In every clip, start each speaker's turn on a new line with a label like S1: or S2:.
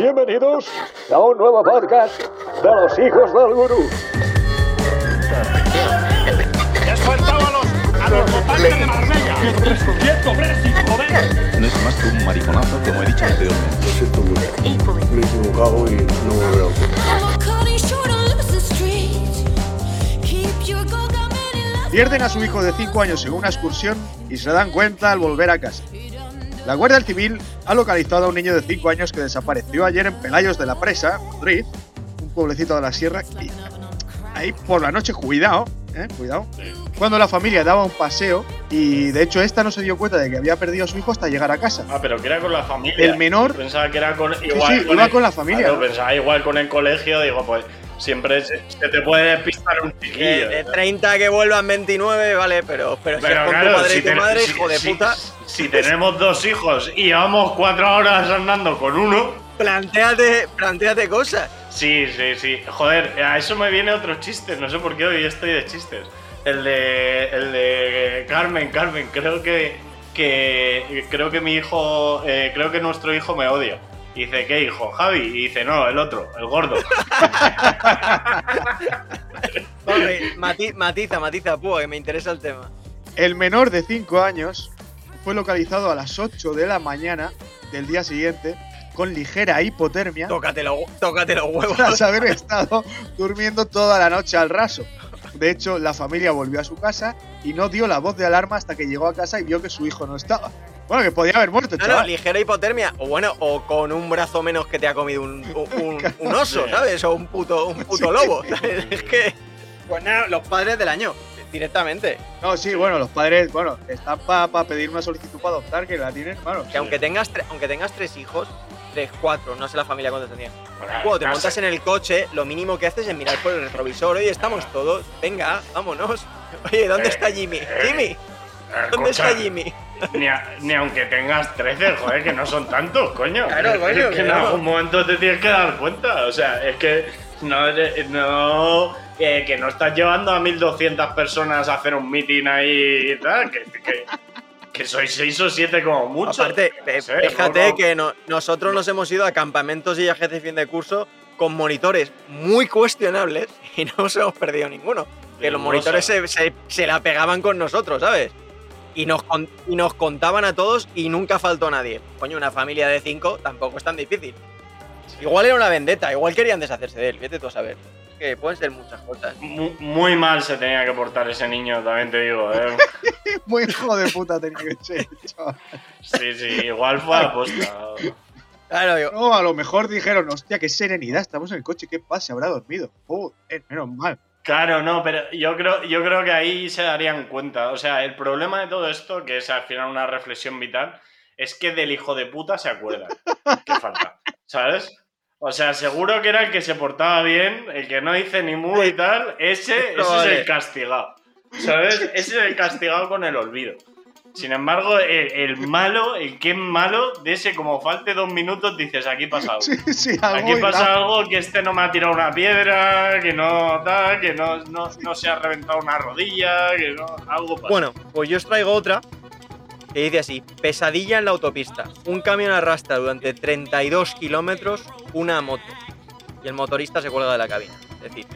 S1: Bienvenidos a un nuevo podcast de los hijos del gurú.
S2: ¡Ya has faltado a los, a los de Marbella! ¡Quieto, Brexit, joder!
S3: No es más que un mariconazo, como he dicho anteriormente.
S4: Lo siento mucho. Me he equivocado y no volverá a.
S5: Pierden a su hijo de 5 años en una excursión y se dan cuenta al volver a casa. La Guardia Civil ha localizado a un niño de 5 años que desapareció ayer en Pelayos de la Presa, Madrid, un pueblecito de la sierra. Y ahí por la noche, cuidado, eh, cuidado. Cuando la familia daba un paseo y de hecho esta no se dio cuenta de que había perdido a su hijo hasta llegar a casa.
S6: Ah, pero que era con la familia.
S5: El menor-
S6: Yo Pensaba que era con. Igual
S5: sí, iba
S6: el-
S5: con la familia, ¿no?
S6: pensaba igual con el colegio, digo, pues siempre se, se te puede despistar un chiquillo.
S7: Eh, de 30 que vuelvan 29, vale, pero, pero, si es con
S6: claro,
S7: tu madre y tu madre,
S6: si-
S7: hijo de puta,
S6: Si tenemos dos hijos y llevamos cuatro horas andando con uno.
S7: planteate, planteate cosas.
S6: Sí, sí, sí. Joder, a eso me viene otro chiste. No sé por qué hoy estoy de chistes. El de. El de. Carmen, Carmen, creo que. que creo que mi hijo. eh, creo que nuestro hijo me odia. Y dice, ¿qué hijo? Javi. Y dice, no, el otro, el gordo.
S7: Corre, mati- matiza, matiza, púa, que me interesa el tema.
S5: El menor de 5 años fue localizado a las 8 de la mañana del día siguiente con ligera hipotermia
S7: Tócate, los- tócate los huevos.
S5: tras haber estado durmiendo toda la noche al raso. De hecho, la familia volvió a su casa y no dio la voz de alarma hasta que llegó a casa y vio que su hijo no estaba. Bueno, que podía haber muerto,
S7: No, no,
S5: chaval.
S7: ligera hipotermia. O bueno, o con un brazo menos que te ha comido un, un- un oso, ¿sabes? O un puto, un puto lobo. ¿sabes? Es que. Pues nada, los padres del año, directamente.
S5: No, sí, bueno, los padres, bueno, están para pedir una solicitud para adoptar, que la tienen, bueno.
S7: Que aunque tengas, tre- aunque tengas tres hijos, tres, cuatro, no sé la familia cuántos.
S6: Bueno,
S7: Cuando te
S6: no
S7: montas
S6: sé.
S7: en el coche, lo mínimo que haces es mirar por el retrovisor. Oye, estamos todos. Venga, vámonos. Oye, ¿dónde
S6: Eh,
S7: está Jimmy?
S6: eh,
S7: Jimmy, ¿dónde
S6: Escucha,
S7: está Jimmy?
S6: Ni, a- ni aunque tengas 13, joder, que no son tantos, coño.
S7: Claro, coño,
S6: Es que en
S7: claro.
S6: algún momento te tienes que dar cuenta. O sea, es que no. no eh, que no estás llevando a 1200 personas a hacer un meeting ahí y tal. Que, que, que sois 6 o 7 como mucho.
S7: Aparte,
S6: No
S7: eh,
S6: sé,
S7: fíjate
S6: no, no.
S7: que no- nosotros nos hemos ido a campamentos y viajes de fin de curso con monitores muy cuestionables y no nos hemos perdido ninguno. Que los monitores
S6: sabe.
S7: se, se- se la pegaban con nosotros, ¿sabes? Y nos, con- y nos contaban a todos y nunca faltó nadie. Coño, una familia de cinco tampoco es tan difícil. Igual era una vendetta, igual querían deshacerse de él, vete tú a saber. Es que pueden ser muchas cosas.
S6: Mu- Muy mal se tenía que portar ese niño, también te digo. ¿eh?
S5: Muy hijo de puta tenía que ser, chaval.
S6: Sí, sí, igual fue a posta.
S7: Claro, yo,
S5: No, a lo mejor dijeron, hostia, qué serenidad, estamos en el coche, ¿qué pasa? Se habrá dormido. Joder, menos mal.
S6: Claro, no, pero yo creo, yo creo que ahí se darían cuenta. O sea, el problema de todo esto, que es al final una reflexión vital, es que del hijo de puta se acuerda. que falta. ¿Sabes? O sea, seguro que era el que se portaba bien, el que no dice ni mu y tal. Ese, ese es el castigado. ¿Sabes? Ese es el castigado con el olvido. Sin embargo, el, el malo, el que es malo, de ese como falte dos minutos, dices, aquí pasa algo.
S5: Sí, sí, algo
S6: Aquí
S5: irá.
S6: pasa algo que este no me ha tirado una piedra, que no tal, que no, no, no se ha reventado una rodilla, que no. Algo pasa.
S7: Bueno, pues yo os traigo otra que dice así: Pesadilla en la autopista. Un camión arrastra durante 32 kilómetros una moto y el motorista se cuelga de la cabina. Es decir,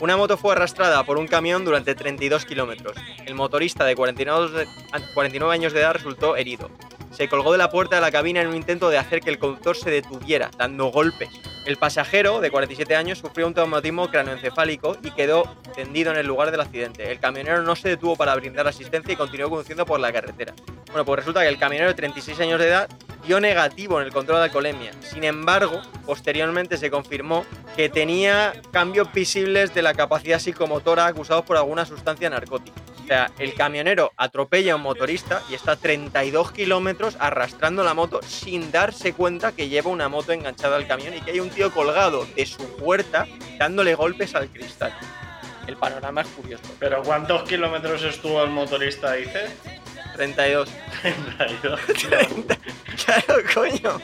S7: una moto fue arrastrada por un camión durante 32 kilómetros. El motorista de 49, de- 49 años de edad resultó herido. Se colgó de la puerta de la cabina en un intento de hacer que el conductor se detuviera, dando golpes. El pasajero, de 47 años, sufrió un traumatismo cráneoencefálico y quedó tendido en el lugar del accidente. El camionero no se detuvo para brindar asistencia y continuó conduciendo por la carretera. Bueno, pues resulta que el camionero de 36 años de edad dio negativo en el control de alcoholemia. Sin embargo, posteriormente se confirmó que tenía cambios visibles de la capacidad psicomotora acusados por alguna sustancia narcótica. O sea, el camionero atropella a un motorista y está a 32 kilómetros arrastrando la moto sin darse cuenta que lleva una moto enganchada al camión y que hay un tío colgado de su puerta dándole golpes al cristal. El panorama es curioso.
S6: ¿Pero cuántos kilómetros estuvo el motorista, dice?
S7: 32.
S6: 32.
S7: 30. Claro, coño.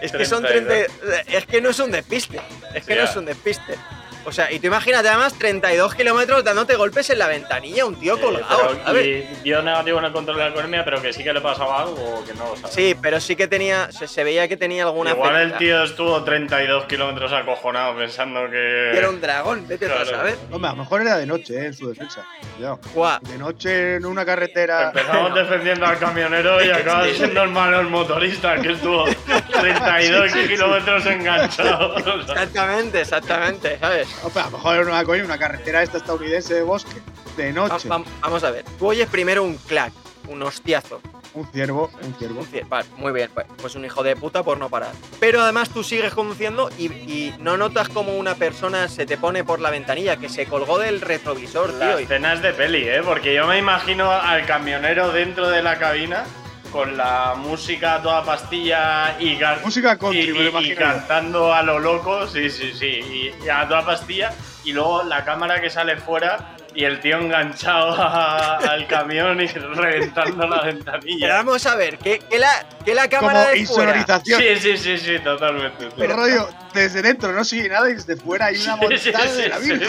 S7: Es que son
S6: 32.
S7: 30. Es que no es un despiste. Es que no es un despiste. O sea, y tú imagínate además 32 kilómetros dándote golpes en la ventanilla, un tío
S6: Eh,
S7: colgado,
S6: pero-
S7: ¿sabes?
S6: y dio negativo en el control de la alcoholemia, pero que sí que le pasaba algo o que no lo sabe.
S7: Sí, pero sí que tenía, se, se veía que tenía alguna
S6: Igual el tío estuvo 32 kilómetros acojonado pensando que.
S7: Y Era un dragón, vete a saber.
S5: Hombre, a lo mejor era de noche, eh, en su defensa. Cuidado.
S7: Guau.
S5: De noche en una carretera.
S6: Empezamos defendiendo al camionero y acaba siendo el malo el motorista, que estuvo 32 kilómetros enganchado.
S7: Exactamente, exactamente, ¿sabes?
S5: A lo mejor era una, coño, una carretera esta estadounidense de bosque. De noche.
S7: va- vamos a ver. Tú oyes primero un clac, un hostiazo.
S5: Un ciervo, un ciervo.
S7: Un cie- Vale, muy bien, pues, pues un hijo de puta por no parar. Pero además tú sigues conduciendo y, y no notas como una persona se te pone por la ventanilla, que se colgó del retrovisor, tío.
S6: Las
S7: y-
S6: escenas de peli, ¿eh? Porque yo me imagino al camionero dentro de la cabina con la música a toda pastilla y,
S5: Música country,
S6: y,
S5: me
S6: cantando a lo loco, sí, sí, sí, y, y a toda pastilla y luego la cámara que sale fuera y el tío enganchado a- al camión y reventando la
S7: Pero
S6: ventanilla.
S7: vamos a ver, que, que la, que la cámara
S5: Como
S7: de fuera...
S5: insonorización.
S6: Sí, sí, sí, sí, totalmente.
S5: El rollo, desde dentro no sigue nada y desde fuera hay una
S6: Sí, sí,
S5: montaña
S6: sí,
S5: de la
S6: sí,
S5: Virgen.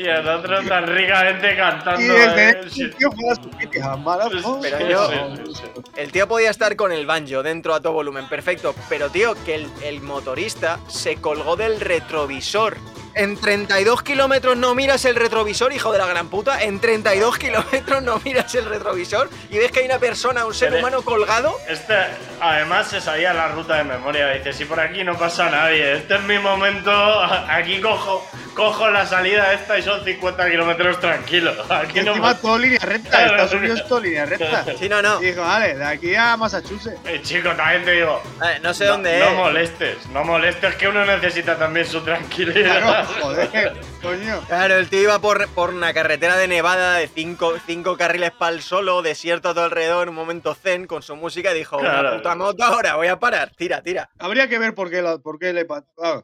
S6: Y el otro tan ricamente cantando.
S5: y desde
S6: ¿eh?
S5: el tío juega su pizza, maravilloso.
S7: Pero yo-. El tío podía estar con el banjo dentro a todo volumen, perfecto. Pero, tío, que el, el motorista se colgó del retrovisor. En 32 kilómetros no miras el retrovisor, hijo de la gran puta. En 32 kilómetros no miras el retrovisor y ves que hay una persona, un ser
S6: Pero-
S7: humano colgado.
S6: Este, además, se sabía la ruta de memoria. Dice: Si por aquí no pasa nadie, este es mi momento. Aquí cojo, cojo la salida esta y son 50 kilómetros tranquilos. Aquí
S5: Y
S6: no
S5: encima
S6: pasa-
S5: todo línea recta. Estados Unidos todo línea recta.
S7: Sí, no, no.
S5: Y dijo, vale, de aquí a Massachusetts.
S6: Eh, chico, también te digo.
S7: Eh, no sé
S6: no,
S7: dónde
S6: no
S7: es.
S6: molestes, no molestes, que uno necesita también su tranquilidad.
S5: Claro, joder, coño.
S7: Claro, el tío iba por, por una carretera de Nevada de cinco, cinco carriles para el solo, desierto a todo alrededor, un momento zen con su música y dijo,
S6: Claro.
S7: una puta moto ahora, voy a parar, tira, tira.
S5: Habría que ver por qué, lo- por qué le ah,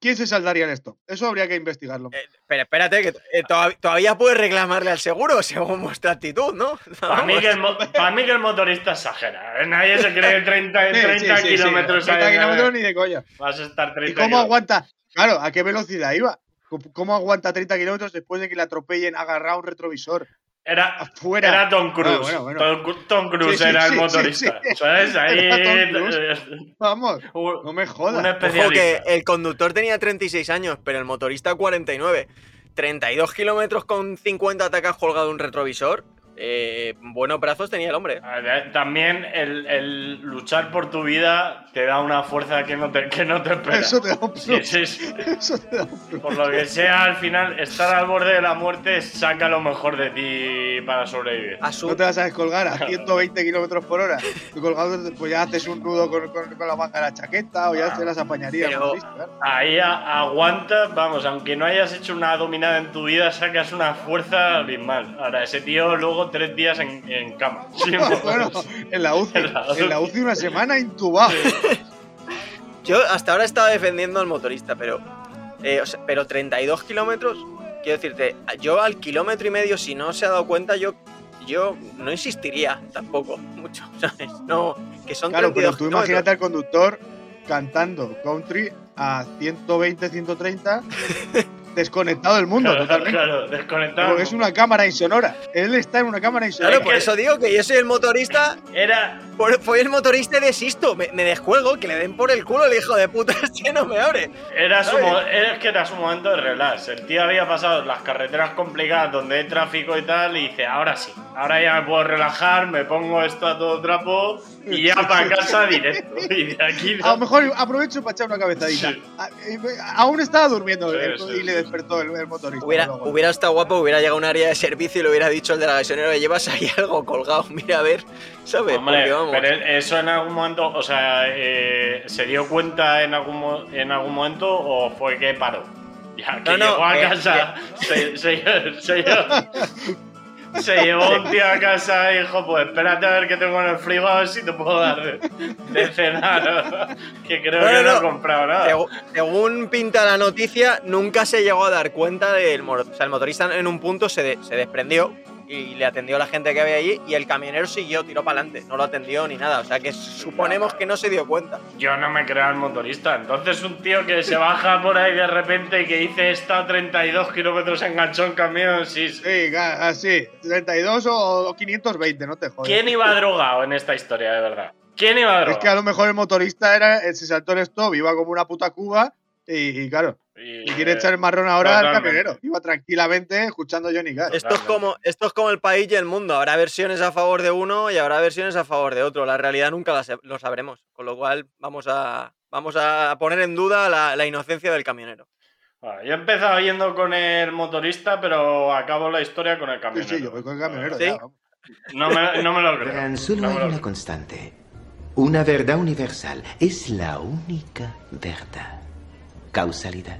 S5: ¿Quién se saldaría en esto? Eso habría que investigarlo.
S7: Eh, pero espérate, que eh, todavía, todavía puedes reclamarle al seguro según vuestra actitud, ¿no?
S6: Para mí, que el, mo- pa' mí que el motorista exagera. ¿eh? Nadie se cree 30,
S5: Sí,
S6: 30
S5: sí, sí, sí,
S6: kilómetros
S5: 30
S6: ahí,
S5: kilómetros ni de coña.
S6: Vas a estar 30
S5: ¿Y cómo
S6: kilómetros.
S5: aguanta? Claro, ¿a qué velocidad iba? ¿Cómo- ¿Cómo aguanta 30 kilómetros después de que le atropellen agarrado a un retrovisor?
S6: Era,
S5: Afuera.
S6: era Tom Cruise.
S5: Ah, bueno, bueno.
S6: Tom, Tom Cruise
S5: Sí, sí,
S6: era el motorista.
S5: sí.
S6: ¿Sabes? Ahí.
S5: Cruise.
S6: eh,
S5: Vamos, no me
S6: un
S5: jodas.
S7: Ojo que el conductor tenía 36 años, pero el motorista 49. 32 kilómetros con 50 atacas colgado un retrovisor. Eh, buenos brazos tenía el hombre.
S6: A ver, También el, el luchar por tu vida te da una fuerza que no te, que no te espera.
S5: Eso te da un plus.
S6: sí, sí.
S5: Eso te da un plus.
S6: Por lo que sea, al final, estar al borde de la muerte saca lo mejor de ti para sobrevivir.
S5: No te vas a descolgar a 120 kilómetros por hora. Tú colgado, pues ya haces un nudo con, con- con la manga de la chaqueta o ya te las apañarías.
S7: Pero-.
S6: Ahí a- aguantas, vamos, aunque no hayas hecho una dominada en tu vida, sacas una fuerza abismal. Ahora, ese tío luego tres días en, en cama.
S5: Bueno, en la UCI.
S6: En la UCI.
S5: En la UCI una semana intubado.
S7: Yo hasta ahora estaba defendiendo al motorista, pero, eh, o sea, pero 32 kilómetros, quiero decirte, yo al kilómetro y medio, si no se ha dado cuenta, yo, yo no insistiría tampoco mucho, ¿sabes? No, que son
S5: Claro, pero
S7: 32
S5: tú
S7: kilómetros.
S5: imagínate al conductor cantando country a 120, 130, desconectado del mundo
S6: Claro,
S5: totalmente.
S6: claro, desconectado.
S5: Porque es una cámara insonora. Él está en una cámara insonora.
S7: Claro, por eso digo que yo soy el motorista,
S6: Era,
S7: por- fui el motorista y desisto, me, me descuelgo, que le den por el culo el hijo de puta, este no me abre.
S6: era su que era su momento de relax. El tío había pasado las carreteras complicadas donde hay tráfico y tal, y dice, ahora sí, ahora ya me puedo relajar, me pongo esto a todo trapo y ya para casa directo. Y de aquí
S5: A lo mejor aprovecho para echar una cabezadita.
S6: Sí.
S5: A- eh, Aún estaba durmiendo
S6: Sí,
S5: el-
S6: sí,
S5: y le despertó el, el motorista.
S7: Hubiera,
S5: luego.
S7: hubiera estado guapo, hubiera llegado a un área de servicio y le hubiera dicho al de la gasolinera, llevas ahí algo colgado, mira a ver, ¿sabes?
S6: Hombre,
S7: Porque vamos.
S6: pero eso en algún momento, o sea, eh, ¿se dio cuenta en algún, en algún momento o fue que paró? Ya que
S7: No, no,
S6: llegó a
S7: eh,
S6: casa, se, se, se llevó, se llevó un tío a casa y dijo, pues espérate a ver qué tengo en el frigo, a ver si te puedo dar de, de cenar. que creo que
S7: no,
S6: he comprado nada.
S7: Según pinta la noticia, nunca se llegó a dar cuenta del motor. O sea, el motorista en un punto se, de- se desprendió y le atendió la gente que había allí y el camionero siguió, tiró para adelante, no lo atendió ni nada. O sea que suponemos que no se dio cuenta.
S6: Yo no me creo al motorista. Entonces un tío que se baja por ahí de repente y que dice está a 32 kilómetros enganchó en camión, sí, sí.
S5: Así. 32 o 520, no te jodas.
S6: ¿Quién iba drogado en esta historia, de verdad? ¿Quién iba drogado?
S5: Es que a lo mejor el motorista era, se saltó el stop, iba como una puta cuba y, y claro, y quiere echar el marrón ahora al camionero. Iba tranquilamente escuchando Johnny Cash.
S7: Esto es, como, esto es como el país y el mundo. Habrá versiones a favor de uno y habrá versiones a favor de otro. La realidad nunca la lo sabremos. Con lo cual vamos a, vamos a poner en duda la, la inocencia del camionero.
S6: Bueno, yo he empezado yendo con el motorista, pero acabo la historia con el
S5: Sí,
S6: camionero.
S5: sí, yo voy con el camionero.
S7: ¿Sí?
S5: ya.
S6: No me, no me lo creo.
S8: Verán, solo
S6: No
S8: hay una constante. Una verdad universal. Es la única verdad. Causalidad.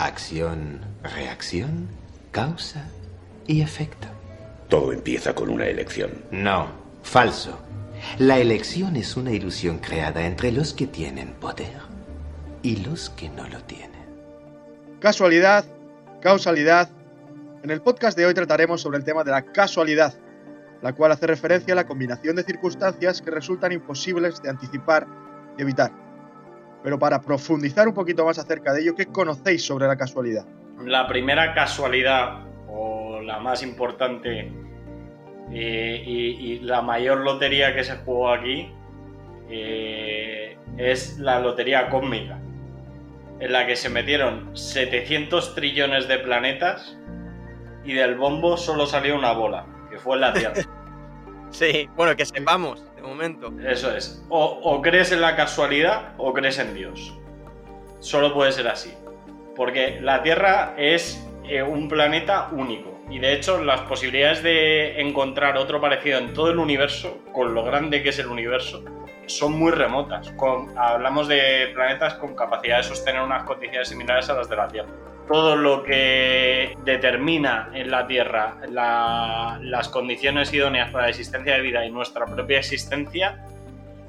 S8: Acción, reacción, causa y efecto.
S9: Todo empieza con una elección.
S8: No, falso. La elección es una ilusión creada entre los que tienen poder y los que no lo tienen.
S5: Casualidad, causalidad. En el podcast de hoy trataremos sobre el tema de la casualidad, la cual hace referencia a la combinación de circunstancias que resultan imposibles de anticipar y evitar. Pero para profundizar un poquito más acerca de ello, ¿qué conocéis sobre la casualidad?
S6: La primera casualidad, o la más importante, eh, y, y la mayor lotería que se jugó aquí, eh, es la lotería cósmica, en la que se metieron 700 trillones de planetas y del bombo solo salió una bola, que fue la Tierra.
S7: Sí, bueno, que sepamos, momento.
S6: Eso es. O, crees en la casualidad o crees en Dios. Solo puede ser así. Porque la Tierra es eh, un planeta único. Y de hecho, las posibilidades de encontrar otro parecido en todo el universo, con lo grande que es el universo, son muy remotas. Hablamos de planetas con capacidad de sostener unas condiciones similares a las de la Tierra. Todo lo que determina en la Tierra la- las condiciones idóneas para la existencia de vida y nuestra propia existencia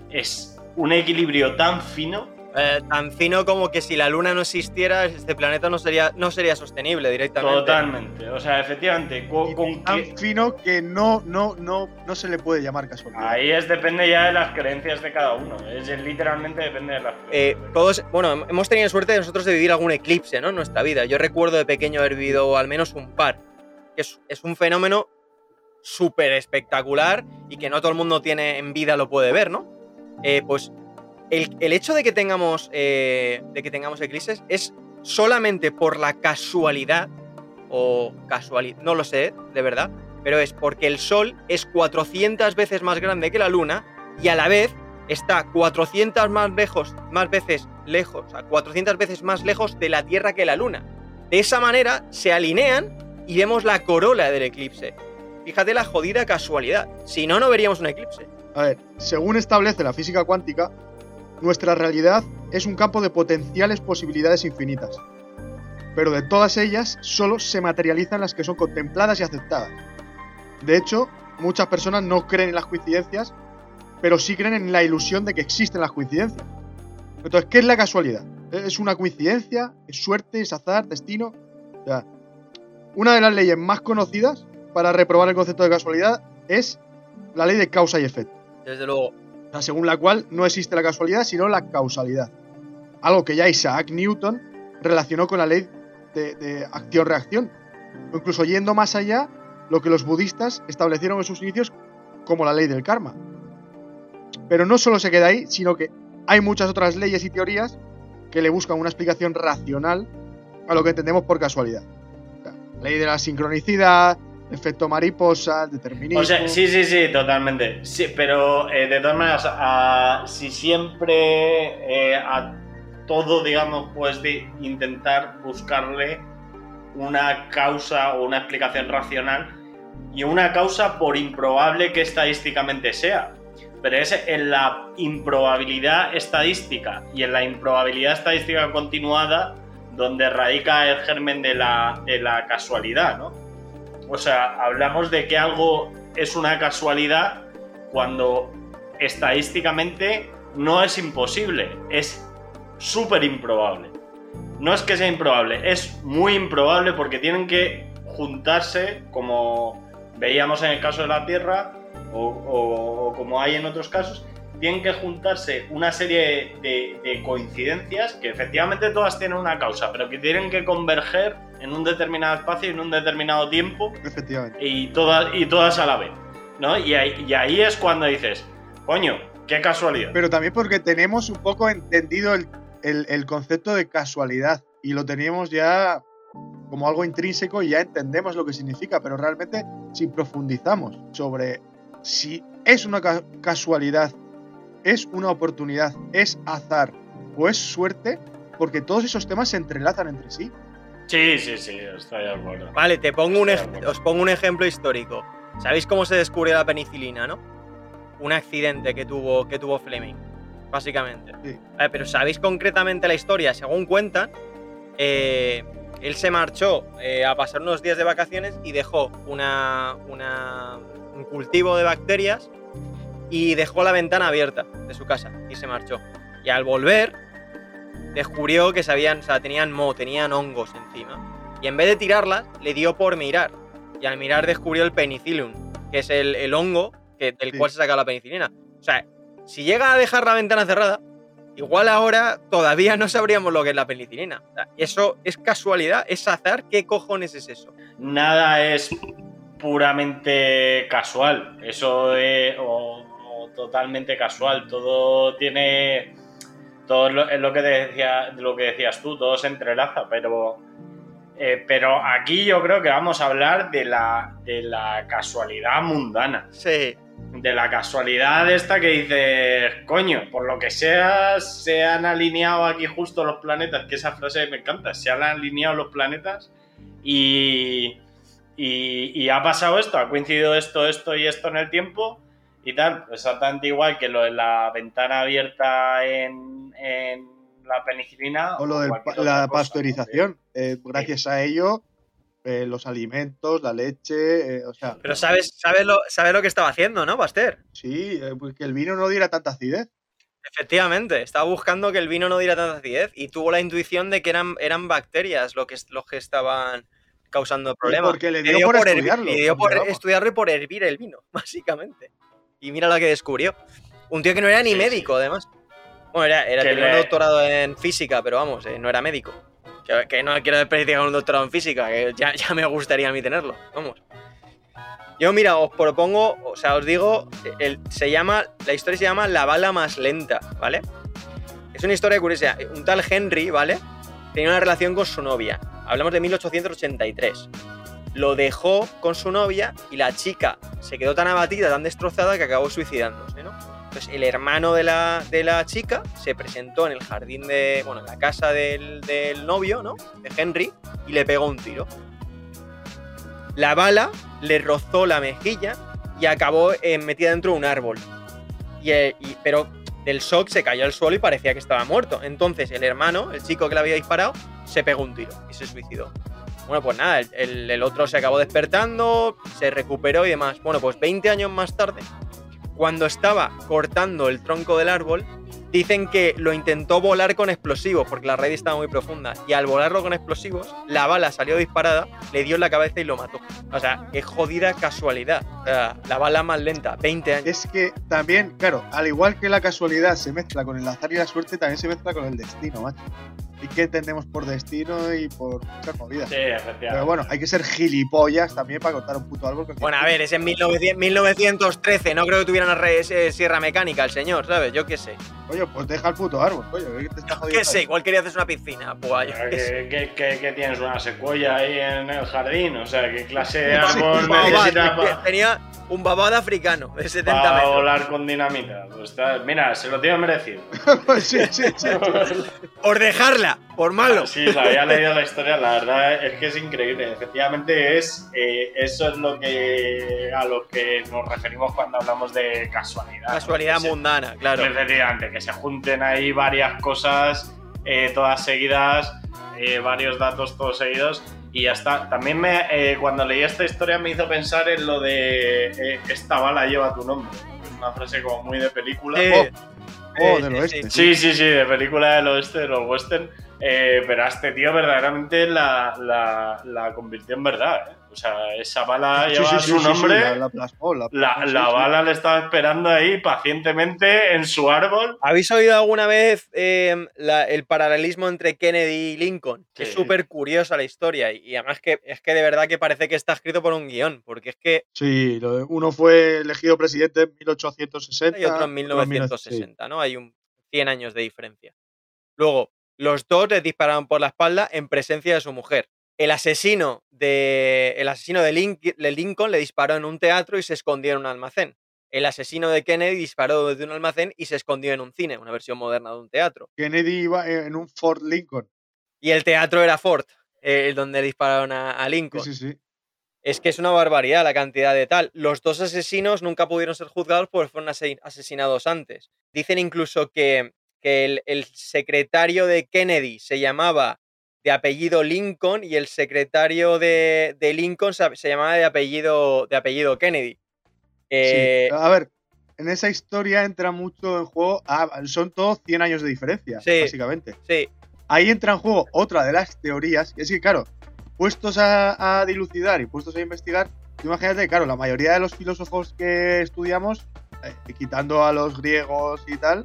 S6: es un equilibrio tan fino
S7: Eh, tan fino como que si la luna no existiera, este planeta no sería, no sería sostenible directamente.
S6: Totalmente. O sea, efectivamente, con, con
S5: Tan
S6: que-
S5: fino que no, no, no, no se le puede llamar casualidad.
S6: Ahí es depende ya de las creencias de cada uno. Es literalmente depende de las
S7: Eh,
S6: creencias.
S7: todos, bueno, hemos tenido suerte de nosotros de vivir algún eclipse, ¿no? En nuestra vida. Yo recuerdo de pequeño haber vivido al menos un par. Que es, es un fenómeno súper espectacular y que no todo el mundo tiene en vida lo puede ver, ¿no? Eh, pues el, hecho de que tengamos eh, de que tengamos eclipses es solamente por la casualidad o casualidad, no lo sé, de verdad, pero es porque el Sol es 400 veces más grande que la Luna y a la vez está 400 más lejos, más veces lejos, o sea, 400 veces más lejos de la Tierra que la Luna. De esa manera se alinean y vemos la corola del eclipse. Fíjate la jodida casualidad. Si no, no veríamos un eclipse.
S5: A ver, según establece la física cuántica, nuestra realidad es un campo de potenciales posibilidades infinitas. Pero de todas ellas, solo se materializan las que son contempladas y aceptadas. De hecho, muchas personas no creen en las coincidencias, pero sí creen en la ilusión de que existen las coincidencias. Entonces, ¿qué es la casualidad? ¿Es una coincidencia? ¿Es suerte? ¿Es azar? ¿Destino? Una de las leyes más conocidas para reprobar el concepto de casualidad es la ley de causa y efecto.
S7: Desde luego.
S5: Según la cual no existe la casualidad, sino la causalidad. Algo que ya Isaac Newton relacionó con la ley de, acción-reacción. O incluso yendo más allá, lo que los budistas establecieron en sus inicios como la ley del karma. Pero no solo se queda ahí, sino que hay muchas otras leyes y teorías que le buscan una explicación racional a lo que entendemos por casualidad. Sea, ley de la sincronicidad, efecto mariposa, determinismo.
S6: O sea, sí, sí, sí, totalmente. Sí, pero eh, de todas maneras, a- si siempre eh, a todo, digamos, puedes de intentar buscarle una causa o una explicación racional y una causa por improbable que estadísticamente sea. Pero es en la improbabilidad estadística y en la improbabilidad estadística continuada donde radica el germen de la, de la casualidad, ¿no? O sea, hablamos de que algo es una casualidad cuando estadísticamente no es imposible, es súper improbable. No es que sea improbable, es muy improbable porque tienen que juntarse como veíamos en el caso de la Tierra, o, o- como hay en otros casos, tienen que juntarse una serie de, de coincidencias que efectivamente todas tienen una causa, pero que tienen que converger en un determinado espacio y en un determinado tiempo
S5: Efectivamente.
S6: y todas, y todas a la vez. ¿no? Y, ahí, y ahí es cuando dices, coño, qué casualidad.
S5: Pero también porque tenemos un poco entendido el, el- el concepto de casualidad y lo teníamos ya como algo intrínseco y ya entendemos lo que significa, pero realmente si profundizamos sobre si es una ca- casualidad, es una oportunidad, es azar o es suerte, porque todos esos temas se entrelazan entre sí.
S6: Sí, sí, sí, estoy de acuerdo.
S7: Vale, te pongo un
S6: Estoy
S7: os pongo un ejemplo histórico. ¿Sabéis cómo se descubrió la penicilina, no? Un accidente que tuvo, que tuvo Fleming, básicamente.
S5: Sí.
S7: Vale, pero ¿sabéis concretamente la historia? Según cuentan, eh, él se marchó eh, a pasar unos días de vacaciones y dejó una, una- un cultivo de bacterias y dejó la ventana abierta de su casa y se marchó. Y al volver, descubrió que sabían, o sea, tenían moho, tenían hongos encima. Y en vez de tirarlas, le dio por mirar. Y al mirar descubrió el penicillium, que es el, el hongo que, del
S5: Sí.
S7: cual se saca la penicilina. O sea, si llega a dejar la ventana cerrada, igual ahora todavía no sabríamos lo que es la penicilina. O sea, eso es casualidad, es azar. ¿Qué cojones es eso?
S6: Nada es puramente casual, eso es o, o totalmente casual, todo tiene todo lo- es lo que decía lo que decías tú, todo se entrelaza, pero eh, pero aquí yo creo que vamos a hablar de la de la casualidad mundana,
S7: Sí.
S6: de la casualidad esta que dices, coño, por lo que sea se han alineado aquí justo los planetas, que esa frase me encanta, se han alineado los planetas y y, y ha pasado esto, ha coincidido esto, esto y esto en el tiempo y tal, exactamente igual que lo de la ventana abierta en, en la penicilina.
S5: O lo de la
S6: cosa,
S5: pasteurización. Eh, gracias a ello, eh, los alimentos, la leche, eh, o sea,
S7: Pero sabes, sabes, lo, sabes lo que estaba haciendo, ¿no, Pasteur?
S5: sí, eh, pues que el vino no diera tanta acidez.
S7: Efectivamente, estaba buscando que el vino no diera tanta acidez y tuvo la intuición de que eran, eran bacterias lo que, los que estaban causando problemas.
S5: porque le dio por
S7: hervir-
S5: estudiarlo,
S7: le dio por
S5: vamos.
S7: estudiarlo y por hervir el vino, básicamente. Y mira lo que descubrió. Un tío que no era ni
S6: Sí,
S7: médico, además. Bueno, era, tenía un doctorado en física, pero vamos, eh, no era médico. Que, que no quiero desperdiciar un doctorado en física, que ya, ya me gustaría a mí tenerlo. Vamos. Yo, mira, os propongo, o sea, os digo, el, se llama, la historia se llama La bala más lenta, ¿vale? Es una historia curiosa. Un tal Henry, ¿vale? Tenía una relación con su novia. Hablamos de 1883. Lo dejó con su novia y la chica se quedó tan abatida, tan destrozada que acabó suicidándose. Entonces el hermano de la, de la chica se presentó en el jardín de, bueno, en la casa del, del novio, ¿no? De Henry y le pegó un tiro. La bala le rozó la mejilla y acabó eh, metida dentro de un árbol. Y- pero del shock se cayó al suelo y parecía que estaba muerto. Entonces el hermano, el chico que le había disparado, se pegó un tiro y se suicidó. Bueno, pues nada, el, otro se acabó despertando, se recuperó y demás. Bueno, pues 20 años más tarde, cuando estaba cortando el tronco del árbol, dicen que lo intentó volar con explosivos, porque la raíz estaba muy profunda. Y al volarlo con explosivos, la bala salió disparada, le dio en la cabeza y lo mató. O sea, qué jodida casualidad. O sea, la bala más lenta, 20 años.
S5: Es que también, claro, al igual que la casualidad se mezcla con el azar y la suerte, también se mezcla con el destino, macho. ¿Y qué entendemos por destino y por muchas movidas?
S6: Sí, efectivamente.
S5: Pero bueno, hay que ser gilipollas también para cortar un puto árbol.
S7: Bueno, a ver, es en 1900 1913, no creo que tuviera una re- eh, sierra mecánica el señor, ¿sabes? Yo qué sé.
S5: Coño, pues deja el puto árbol, coño. ¿qué te está
S7: Yo
S5: jodiendo
S7: qué sé, igual quería hacerse una piscina. Pues yo qué sé.
S6: ¿Qué, qué- qué- qué tienes? ¿Una secuoya ahí en el jardín? O sea, ¿qué clase de árbol
S7: que
S6: para
S7: Tenía un babad africano de 70
S6: para
S7: metros.
S6: volar con dinamita? Pues está- mira, se lo tiene merecido.
S5: Pues sí, sí, sí.
S7: Por dejarla, por malo.
S6: Sí, la había leído la historia, la verdad es que es increíble. Efectivamente, es eh, eso es lo que a lo que nos referimos cuando hablamos de casualidad.
S7: Casualidad mundana, claro.
S6: Efectivamente, que se junten ahí varias cosas, eh, todas seguidas, eh, varios datos todos seguidos. Y ya está. También me, cuando leí esta historia me hizo pensar en lo de esta bala lleva tu nombre. Es una frase como muy de película.
S7: Sí.
S5: Oh,
S7: Sí,
S5: del
S7: sí,
S5: oeste.
S6: Sí, sí, sí, de película del oeste, de los western. Eh, pero a este tío verdaderamente la, la, la convirtió en verdad. ¿eh? O sea, esa bala
S5: Sí,
S6: lleva
S5: sí, sí,
S6: su
S5: sí, sí,
S6: nombre.
S5: la, la plasmó, la
S6: La,
S5: plasmó, sí,
S6: la
S5: sí.
S6: bala le estaba esperando ahí pacientemente en su árbol.
S7: ¿Habéis oído alguna vez eh, la- el paralelismo entre Kennedy y Lincoln? Es súper curiosa la historia y, y además que es que de verdad que parece que está escrito por un guion, porque es que
S5: Sí, uno fue elegido presidente en 1860
S7: y otro en
S5: otro
S7: 1960, ¿no? Hay un 100 años de diferencia. Luego, los dos le dispararon por la espalda en presencia de su mujer. El asesino de, el asesino de, Lincoln le disparó en un teatro y se escondió en un almacén. El asesino de Kennedy disparó desde un almacén y se escondió en un cine, una versión moderna de un teatro.
S5: Kennedy iba en un Ford Lincoln.
S7: Y el teatro era Ford, eh, donde dispararon a, Lincoln.
S5: sí, sí.
S7: Es que es una barbaridad la cantidad de tal. Los dos asesinos nunca pudieron ser juzgados porque fueron ase- asesinados antes. Dicen incluso que, que el, el secretario de Kennedy se llamaba de apellido Lincoln y el secretario de, de Lincoln se, se llamaba de apellido, de apellido Kennedy. Eh,
S5: Sí. A ver, en esa historia entra mucho en juego. ah, son todos 100 años de diferencia,
S7: Sí.
S5: básicamente.
S7: sí,
S5: Ahí entra en juego otra de las teorías, que es que, claro, puestos a, a dilucidar y puestos a investigar, imagínate, claro, la mayoría de los filósofos que estudiamos, eh, quitando a los griegos y tal,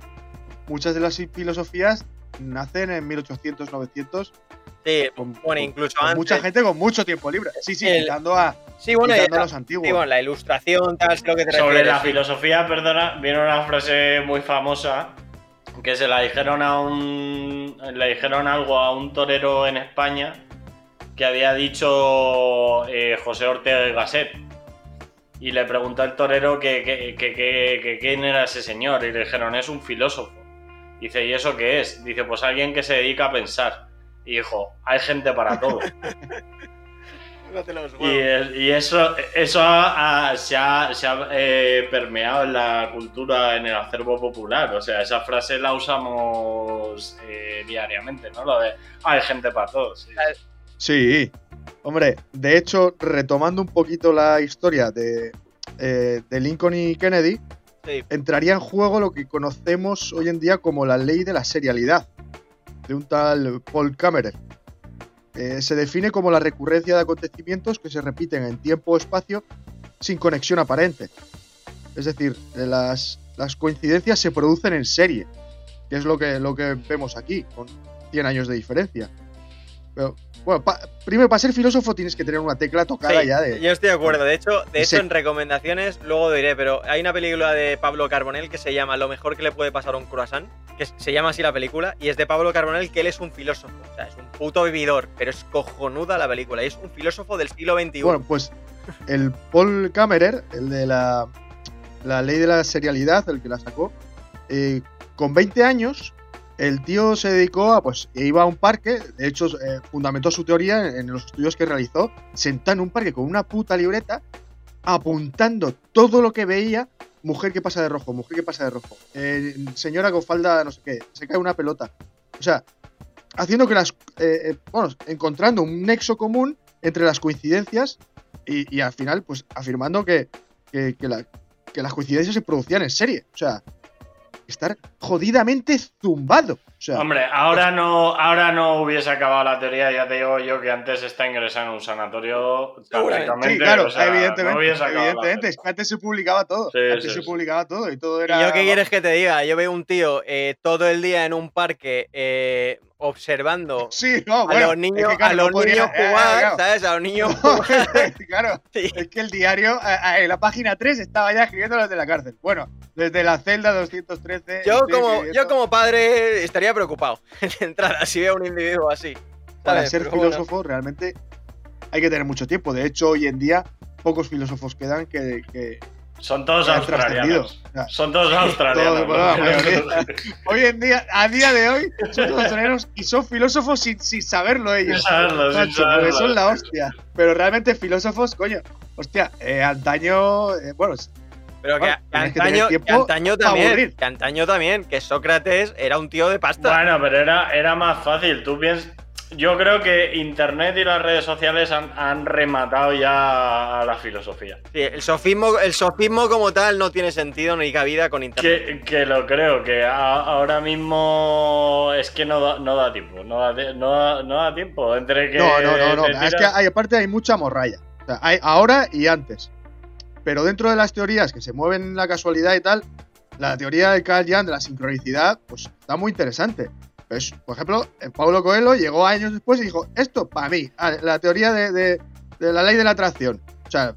S5: muchas de las filosofías nacen en 1800, 900,
S7: sí.
S5: con,
S7: Bueno,
S5: con-
S7: incluso
S5: con
S7: antes.
S5: mucha gente con mucho tiempo libre. Sí, sí,
S7: El-
S5: quitando a,
S7: Sí, bueno,
S5: quitando a
S7: ya-
S5: los antiguos.
S7: sí, bueno, la ilustración, tal, es lo que te
S6: Sobre
S7: refieres,
S6: la filosofía, perdona, viene una frase muy famosa que se la dijeron a un. Le dijeron algo a un torero en España que había dicho eh, José Ortega y Gasset. Y le preguntó al torero que, que- que- que- que quién era ese señor. Y le dijeron, es un filósofo. Dice, ¿y eso qué es? Dice, pues alguien que se dedica a pensar. Y dijo, hay gente para todo. Y, eso, eso ha- ha- se ha, se ha, eh, permeado en la cultura, en el acervo popular. O sea, esa frase la usamos eh, diariamente, ¿no? Lo de hay gente para todos. sí.
S5: Sí, hombre, de hecho, retomando un poquito la historia de, eh, de Lincoln y Kennedy,
S7: Sí.
S5: entraría en juego lo que conocemos hoy en día como la ley de la serialidad, de un tal Paul Kammerer. Eh, se define como la recurrencia de acontecimientos que se repiten en tiempo o espacio sin conexión aparente. Es decir, eh, las, las coincidencias se producen en serie, que es lo que, lo que vemos aquí, con 100 años de diferencia. Pero, bueno, pa- primero, para ser filósofo tienes que tener una tecla tocada
S7: Sí,
S5: ya de...
S7: Yo estoy de acuerdo. De hecho, de hecho, en recomendaciones, luego diré, pero hay una película de Pablo Carbonell que se llama Lo mejor que le puede pasar a un croissant, que se llama así la película, y es de Pablo Carbonell, que él es un filósofo. O sea, es un puto vividor, pero es cojonuda la película. Y es un filósofo del siglo XXI.
S5: Bueno, pues el Paul Kammerer, el de la, la ley de la serialidad, el que la sacó, eh, con 20 años, el tío se dedicó a, pues, iba a un parque, de hecho, eh, fundamentó su teoría en, los estudios que realizó, sentado en un parque con una puta libreta, apuntando todo lo que veía, mujer que pasa de rojo, mujer que pasa de rojo, eh, señora con falda, no sé qué, se cae una pelota. O sea, haciendo que las, eh, bueno, encontrando un nexo común entre las coincidencias y, y al final, pues afirmando que, que, que las coincidencias se producían en serie. O sea, estar jodidamente zumbado. O sea,
S6: Hombre, ahora no, ahora no hubiese acabado la teoría, ya te digo yo que antes está ingresado en un sanatorio. prácticamente,
S5: sí, claro,
S6: o sea,
S5: evidentemente.
S6: no hubiese acabado la
S5: evidentemente,
S6: teoría.
S5: es que antes se publicaba todo.
S6: Sí,
S5: antes
S6: sí,
S5: se
S6: sí.
S5: publicaba todo y todo
S7: ¿Y
S5: era.
S7: yo qué quieres que te diga? Yo veo un tío eh, todo el día en un parque eh, observando
S5: Sí, no,
S7: a los niños,
S5: es que, claro,
S7: a
S5: no
S7: los
S5: podría-
S7: niños
S5: eh,
S7: jugar,
S5: claro.
S7: ¿sabes? A los niños jugar.
S5: claro,
S7: Sí.
S5: es que el diario, en la página 3 estaba ya escribiendo desde la cárcel. Bueno, desde la celda 213.
S7: Yo como, yo como padre estaría preocupado de entrada si veo a un individuo así.
S5: para
S7: ¿sabes?
S5: ser
S7: Pero bueno.
S5: filósofo realmente hay que tener mucho tiempo. De hecho, hoy en día pocos filósofos quedan que, que
S6: Son todos
S5: que
S6: australianos.
S5: O sea,
S6: Son todos australianos.
S5: Todos, bueno, hoy en día, a día de hoy, son todos australianos y son filósofos sin, sin saberlo ellos.
S6: Sin saberlo, sin
S5: macho,
S6: saberlo.
S5: porque son la hostia. Pero realmente filósofos, coño, hostia, eh, antaño, eh, bueno,
S7: Pero que,
S5: Bueno,
S7: que antaño, que también, que antaño también, que Sócrates era un tío de pasta.
S6: Bueno, pero era, era más fácil. Tú piensas. Yo creo que Internet y las redes sociales han, han rematado ya a la filosofía.
S7: Sí, el sofismo, el sofismo como tal no tiene sentido ni cabida con internet.
S6: Que, que lo creo, que a- ahora mismo es que no da, no da tiempo. No da, no da- no da tiempo. Entre que.
S5: no, no, no, no. Es que hay, aparte hay mucha morralla. O sea, hay ahora y antes. Pero dentro de las teorías que se mueven en la casualidad y tal, la teoría de Carl Jung de la sincronicidad, pues está muy interesante. Pues, por ejemplo, eh, Paulo Coelho llegó años después y dijo, esto para mí, ah, la teoría de, de- de la ley de la atracción. O sea,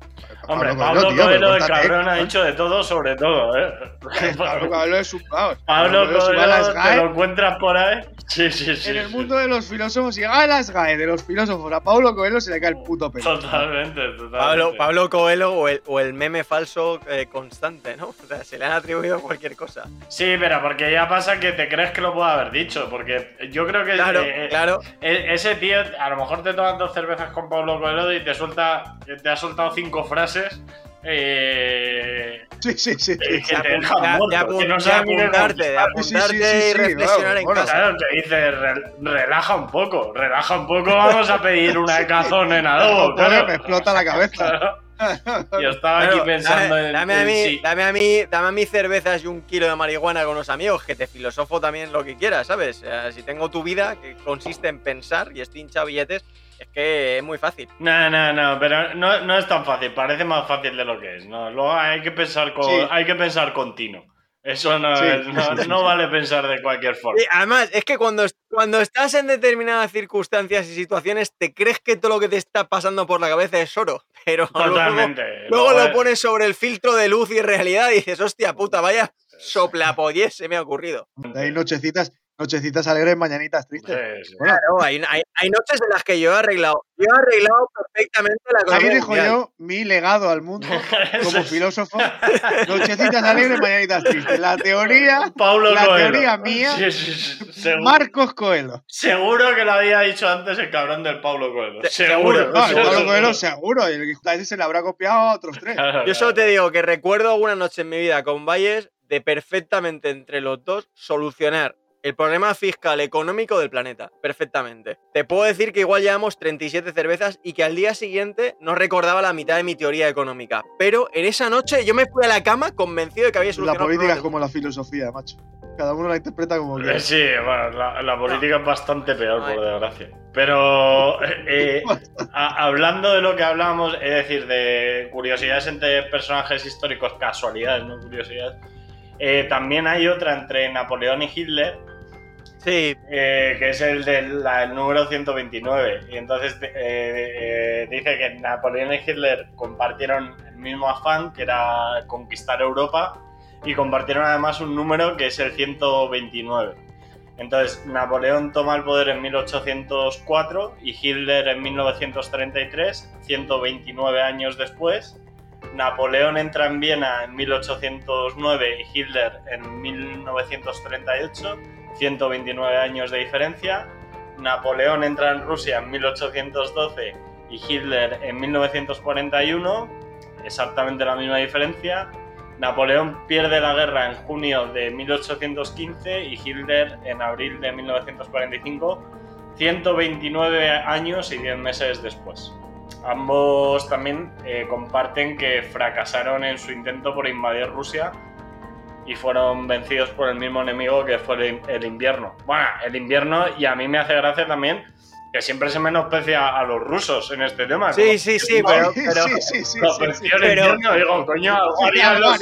S6: Hombre,
S5: Pablo
S6: Pablo
S5: Coelho,
S6: el cabrón, ha
S5: ¿eh?
S6: dicho de todo sobre todo, ¿eh?
S5: Pablo Coelho es un
S6: Pablo
S5: Coelho
S6: te lo encuentras por ahí. Sí, sí, sí.
S5: en el mundo de los filósofos, llega a las GAE de los filósofos a Paulo Coelho se le cae el puto pelo.
S6: Totalmente, totalmente.
S7: Pablo, Pablo Coelho o el, o el meme falso eh, constante, ¿no? O sea, se le han atribuido cualquier cosa.
S6: Sí, pero porque ya pasa que te crees que lo puede haber dicho. Porque yo creo que
S7: Claro,
S6: eh,
S7: claro.
S6: e- ese tío, a lo mejor te tomas dos cervezas con Pablo Coelho y te suelta, te ha soltado cinco frases. Eh,
S5: Sí, sí, sí. sí.
S7: De, apuntarte, de.
S5: Sí, sí, sí,
S7: apuntarte
S5: sí,
S7: y
S5: sí,
S7: reflexionar en
S5: bueno,
S7: casa.
S6: Claro, te dice, "Re- relaja un poco, relaja un poco, vamos a pedir una cazón en adobo. Claro.
S5: me explota la cabeza.
S6: Yo estaba
S7: Claro,
S6: aquí pensando
S7: dame,
S6: en.
S7: dame a
S6: en
S7: mí,
S6: si-
S7: dame a mí, dame a mí cervezas y un kilo de marihuana con los amigos, que te filosofo también lo que quieras, ¿sabes? Si tengo tu vida, que consiste en pensar y estoy hinchado billetes, es que es muy fácil.
S6: No, no, no, pero no, no es tan fácil, parece más fácil de lo que es. No, luego hay que pensar con,
S5: Sí.
S6: hay que pensar continuo. Eso no,
S5: Sí,
S6: es-
S5: sí,
S6: no,
S5: sí, sí,
S6: no
S5: sí.
S6: vale pensar de cualquier forma.
S7: Y además, es que cuando, cuando estás en determinadas circunstancias y situaciones, te crees que todo lo que te está pasando por la cabeza es oro, pero luego,
S6: Totalmente.
S7: luego
S6: Luego
S7: lo
S6: es-
S7: pones sobre el filtro de luz y realidad y dices, hostia puta, vaya soplapollez se me ha ocurrido.
S5: Hay nochecitas, nochecitas alegres, mañanitas tristes.
S6: Sí, sí.
S5: Bueno,
S7: Claro, hay, hay, hay noches en las que yo he arreglado, yo he arreglado perfectamente la
S5: ahí
S7: economía
S5: dejo yo mi legado al mundo como filósofo. Nochecitas alegres, mañanitas tristes. La teoría,
S6: Paulo
S5: la
S6: Coelho.
S5: teoría mía,
S6: Sí, sí, sí, Seguro,
S5: Marcos Coelho.
S6: seguro que lo había dicho antes el cabrón del Pablo Coelho.
S7: Se-
S6: Seguro.
S7: seguro.
S5: No, el. Pablo Coelho seguro. Y el que ese se le habrá copiado a otros tres.
S6: Claro,
S7: Yo solo
S6: claro.
S7: te digo que recuerdo alguna noche en mi vida con Valles de perfectamente entre los dos solucionar el problema fiscal económico del planeta. Perfectamente. Te puedo decir que igual llevamos 37 cervezas y que al día siguiente no recordaba la mitad de mi teoría económica. Pero en esa noche yo me fui a la cama convencido de que había
S5: La
S7: solucionado el
S5: política es como la filosofía, macho. Cada uno la interpreta como
S6: Eh,
S5: quiere.
S6: Sí, bueno, la, la política es bastante peor, por desgracia. Pero eh, a- hablando de lo que hablábamos, es decir, de curiosidades entre personajes históricos, casualidades, no curiosidades, eh, también hay otra entre Napoleón y Hitler,
S7: Sí,
S6: eh, que es el del número 129. Y entonces eh, eh, dice que Napoleón y Hitler compartieron el mismo afán, que era conquistar Europa, y compartieron además un número que es el 129. Entonces, Napoleón toma el poder en 1804 y Hitler en 1933, 129 años después. Napoleón entra en Viena en 1809 y Hitler en 1938, 129 años de diferencia. Napoleón entra en Rusia en 1812 y Hitler en 1941, exactamente la misma diferencia. Napoleón pierde la guerra en junio de 1815 y Hitler en abril de 1945, 129 años y 10 meses después. Ambos también eh, comparten que fracasaron en su intento por invadir Rusia y fueron vencidos por el mismo enemigo que fue el, invierno. Bueno, el invierno, y a mí me hace gracia también que siempre se menosprecia a los rusos en este tema.
S7: sí, sí, sí, pero,
S5: Sí,
S7: pero-
S5: sí, sí, sí,
S6: Lo
S5: sí, sí.
S7: pero-
S6: digo, coño, algo harían los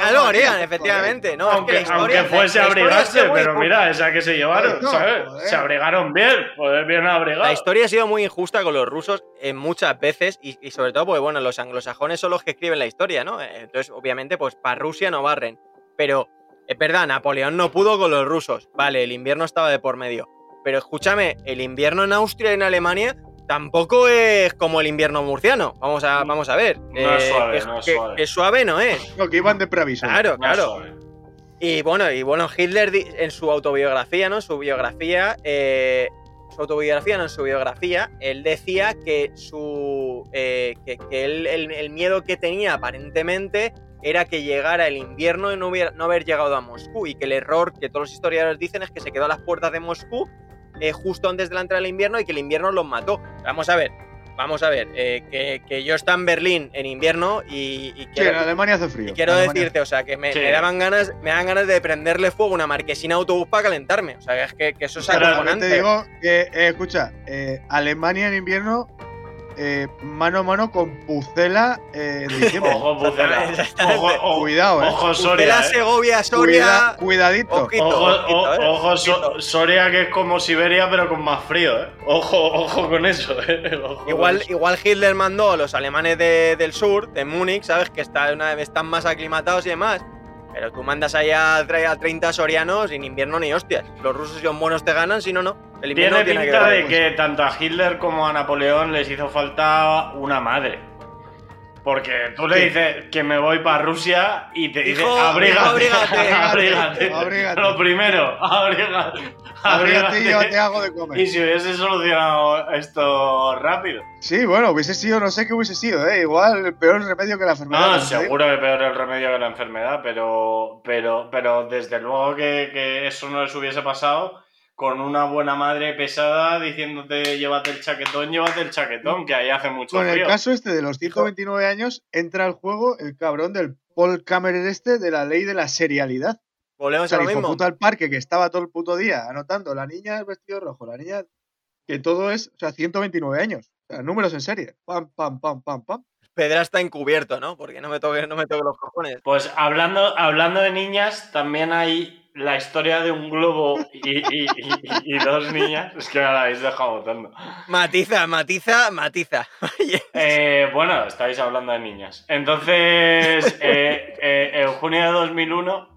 S5: algo harían.
S7: efectivamente. No,
S6: aunque, aunque fuese abrigarse, pero mira, esa que se llevaron,
S5: No,
S6: ¿sabes? Se abrigaron bien, pues bien abrigados.
S7: La historia ha sido muy injusta con los rusos en muchas veces y, y sobre todo porque, bueno, los anglosajones son los que escriben la historia, ¿no? Entonces, obviamente, pues para Rusia no barren. Pero, es verdad, Napoleón no pudo con los rusos. Vale, el invierno estaba de por medio. Pero escúchame, el invierno en Austria y en Alemania tampoco es como el invierno murciano. Vamos a, vamos a ver. Eh,
S6: No es suave,
S7: que,
S6: no es
S7: que-
S6: suave.
S7: que suave no es.
S5: No, que iban de preaviso.
S7: Claro,
S6: No
S7: claro. Y bueno, y bueno, Hitler en su autobiografía, ¿no? Su biografía, eh, su autobiografía, no en su biografía, él decía que su eh, que, que él- el, el miedo que tenía aparentemente era que llegara el invierno y no, hubiera, no haber llegado a Moscú y que el error que todos los historiadores dicen es que se quedó a las puertas de Moscú eh, justo antes de la entrada del invierno y que el invierno los mató. Vamos a ver, vamos a ver, eh, que, que yo estaba en Berlín en invierno y, y
S5: Sí,
S7: quiero-
S5: en Alemania hace frío.
S7: y quiero
S5: Alemania
S7: decirte, o sea, que me,
S6: Sí.
S7: me daban ganas, me dan ganas de prenderle fuego a una marquesina autobús para calentarme. O sea, es que, que eso es acojonante.
S5: te digo que, eh, escucha, eh, Alemania en invierno eh, mano a mano con Pucela eh, en diciembre.
S6: Ojo, Pucela. Ojo, ojo,
S5: Cuidado, eh.
S6: Ojo,
S7: De
S6: Soria.
S7: la
S6: eh.
S7: Segovia, Soria.
S5: Cuida- cuidadito.
S7: Ojito,
S6: Ojo,
S7: ojito,
S6: o-
S7: eh,
S6: ojo, So-. Soria que es como Siberia, pero con más frío, ¿eh? Ojo, ojo con eso, ¿eh? Ojo con
S7: Igual,
S6: eso.
S7: igual Hitler mandó a los alemanes de- del sur, de Múnich, ¿sabes? Que está una- están más aclimatados y demás. Pero tú mandas allá a tre- a 30 sorianos y en invierno ni hostias. Los rusos son buenos te ganan, si no, no. El invierno
S6: Tiene
S7: tiene
S6: pinta
S7: que
S6: de que tanto a Hitler como a Napoleón les hizo falta una madre. Porque tú le
S5: Sí.
S6: dices que me voy para Rusia y te dice
S7: Hijo,
S6: abrígate,
S7: abrígate,
S6: abrígate,
S5: abrígate.
S6: Lo primero, abrígate.
S5: Abrígate y yo te hago de
S6: Y
S5: comer.
S6: si hubiese solucionado esto rápido.
S5: Sí, bueno, hubiese sido, no sé qué hubiese sido, ¿eh? Igual el peor remedio que la enfermedad.
S6: No, seguro que peor el remedio que la enfermedad, pero, pero, pero desde luego que, que eso no les hubiese pasado con una buena madre pesada diciéndote llévate el chaquetón, llévate el chaquetón, que ahí hace mucho
S5: Con el
S6: frío.
S5: caso este de los 129 años, entra al juego el cabrón del Paul Cameron este de la ley de la serialidad. O
S7: Volvemos a
S5: sea,
S7: lo
S5: el hijo
S7: mismo.
S5: puta al parque que estaba todo el puto día anotando la niña del vestido rojo, la niña que todo es, o sea, 129 años. O sea, números en serie. Pam, pam, pam, pam, pam.
S7: Pedra está encubierto, ¿no? Porque no me toque, no me toque los cojones.
S6: Pues hablando, hablando de niñas, también hay la historia de un globo y, y- y- y dos niñas. Es que me la habéis dejado votando.
S7: Matiza, matiza, matiza.
S6: Eh, bueno, estáis hablando de niñas. Entonces, eh, eh, en junio de 2001,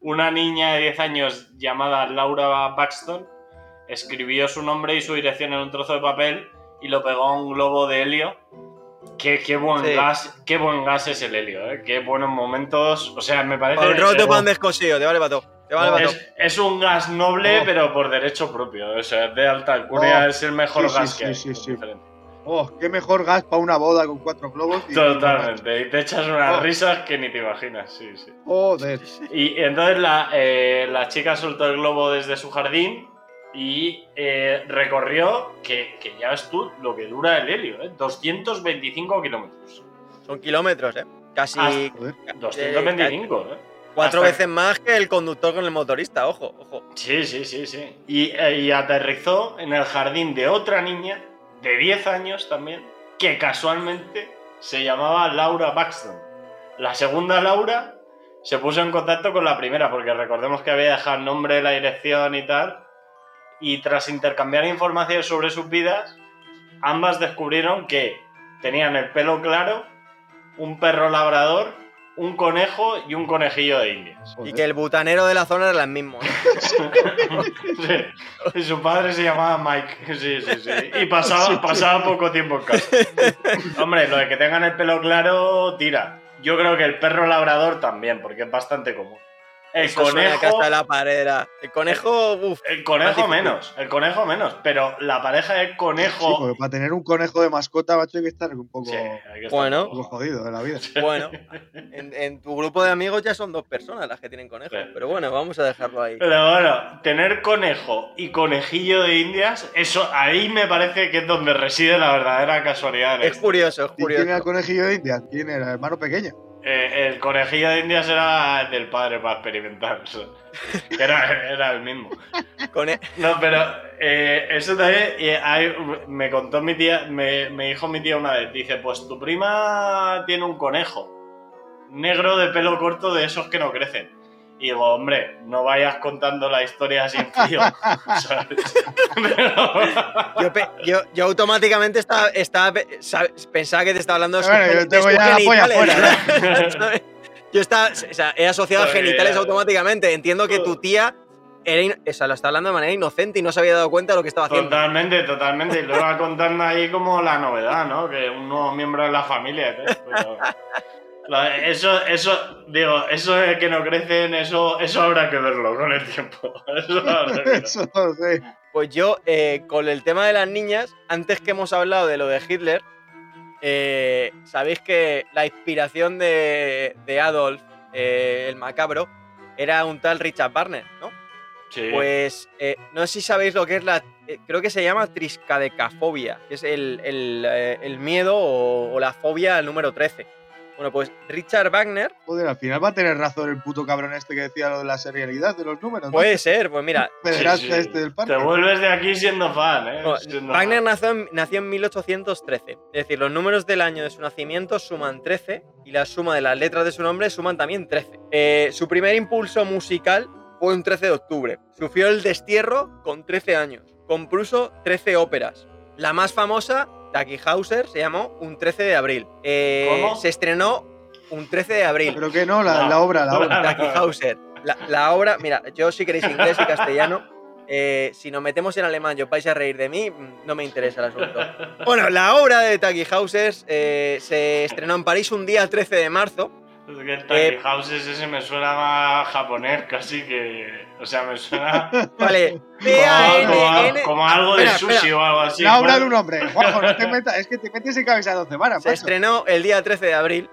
S6: una niña de 10 años llamada Laura Paxton escribió su nombre y su dirección en un trozo de papel y lo pegó a un globo de helio. Qué, qué buen
S7: Sí.
S6: gas, qué buen gas es el helio, ¿eh? Qué buenos momentos. O sea, me parece.
S7: Con roto pan descosido, te vale para todo. Vale
S6: es, es un gas noble,
S5: Oh.
S6: pero por derecho propio. O sea, es de alta alcurnia,
S5: Oh.
S6: es el mejor
S5: Sí,
S6: gas
S5: sí,
S6: que hay.
S5: sí,
S6: es
S5: sí.
S6: diferente.
S5: Oh, qué mejor gas para una boda con cuatro globos. y-
S6: Totalmente. Y te echas unas
S5: Oh.
S6: risas que ni te imaginas, sí, sí.
S5: Joder.
S6: Y entonces la, eh, la chica soltó el globo desde su jardín y eh, recorrió, que, que ya ves tú lo que dura el helio, ¿eh? 225 kilómetros.
S7: Son kilómetros, ¿eh? Casi
S6: Hasta-
S5: Joder.
S6: 225, ¿eh?
S7: Cuatro
S6: hasta-
S7: veces más que el conductor con el motorista, ojo, ojo.
S6: Sí, sí, sí, sí. Y, eh, y aterrizó en el jardín de otra niña, de 10 años también, que casualmente se llamaba Laura Baxton. La segunda Laura se puso en contacto con la primera, porque recordemos que había dejado el nombre, la dirección y tal. Y tras intercambiar información sobre sus vidas, ambas descubrieron que tenían el pelo claro, un perro labrador, un conejo y un conejillo de indias.
S7: Y que el butanero de la zona era el mismo.
S6: Sí. Y su padre se llamaba Mike. Sí, sí, sí. Y pasaba, pasaba poco tiempo en casa. Hombre, lo de que tengan el pelo claro, tira. Yo creo que el perro labrador también, porque es bastante común. El
S7: Eso
S6: conejo.
S7: de la pared. era- El conejo, uff.
S6: El conejo menos, el conejo menos, pero la pareja de
S5: Sí,
S6: conejo.
S5: porque para tener un conejo de mascota, macho, hay que estar un poco,
S6: Sí, hay que estar
S7: Bueno.
S5: un poco jodido de la vida.
S7: Bueno, en, en tu grupo de amigos ya son dos personas las que tienen conejos.
S6: Sí.
S7: Pero bueno, vamos a dejarlo ahí.
S6: Pero bueno, tener conejo y conejillo de indias, eso ahí me parece que es donde reside la verdadera casualidad.
S7: Es curioso, es
S5: ¿Y quién era el
S7: curioso.
S5: conejillo de India? ¿Quién era? El hermano pequeño.
S6: Eh, el conejillo de indias era del padre para experimentar. era, era el mismo. No, pero eh, eso también eh, hay- me contó mi tía, me, me dijo mi tía una vez, dice, pues tu prima tiene un conejo negro de pelo corto de esos que no crecen. Y digo, hombre, no vayas contando la historia así en frío.
S7: Yo, yo, yo automáticamente estaba, estaba pe- sab- pensaba que te estaba hablando de
S5: Bueno, yo tengo ya.
S7: Yo estaba, o sea, he asociado a
S6: Joder.
S7: genitales automáticamente. Entiendo que tu tía era o sea, lo está hablando de manera inocente y no se había dado cuenta de lo que estaba haciendo.
S6: Totalmente, totalmente. Y lo iba contando ahí como la novedad, ¿no? Que un nuevo miembro de la familia. pero- Lo- Eso, eso, digo, eso de que no crecen, eso, eso habrá que verlo con el tiempo. Eso habrá que verlo.
S5: Eso no sé.
S7: Pues yo, eh, con el tema de las niñas, antes que hemos hablado de lo de Hitler, eh, sabéis que la inspiración de, de Adolf, eh, el macabro, era un tal Richard Barner, ¿no?
S6: Sí.
S7: Pues eh, no sé si sabéis lo que es la. eh, creo que se llama triscadecafobia, que es el, el, eh, el miedo o, o la fobia al número 13. Bueno, pues Richard Wagner,
S5: Joder, al final va a tener razón el puto cabrón este que decía lo de la serialidad de los números. ¿no?
S7: puede ser, pues mira,
S5: Pederasta
S6: Sí, sí.
S5: este del parque.
S6: Te vuelves de aquí siendo fan, ¿eh?
S7: Bueno,
S6: Siendo
S7: Wagner
S6: fan.
S7: nació en, nació en 1813. Es decir, los números del año de su nacimiento suman 13 y la suma de las letras de su nombre suman también 13. Eh, su primer impulso musical fue un 13 de octubre. Sufrió el destierro con 13 años. Compuso 13 óperas. La más famosa, Taki Hauser, se llamó Un 13 de abril. Eh,
S6: ¿Cómo?
S7: Se estrenó un 13 de abril.
S5: Pero que no, la,
S6: No.
S5: la obra, la obra.
S7: Taki Hauser. La, la obra, mira, yo si queréis inglés y castellano, eh, si nos metemos en alemán y os vais a reír de mí, no me interesa el asunto. Bueno, la obra de Taki Hauses eh, se estrenó en París un día 13 de marzo.
S6: Es que
S7: Eh,
S6: Tiny Houses ese me suena más japonés, casi que. O sea, me suena.
S7: Vale,
S6: como, algo de
S7: Espera,
S6: sushi
S7: espera.
S6: o algo así.
S5: la obra de un hombre. Juanjo, no te metas, es que te metes en cabeza de 12 varas,
S7: Se
S5: macho.
S7: estrenó el día 13 de abril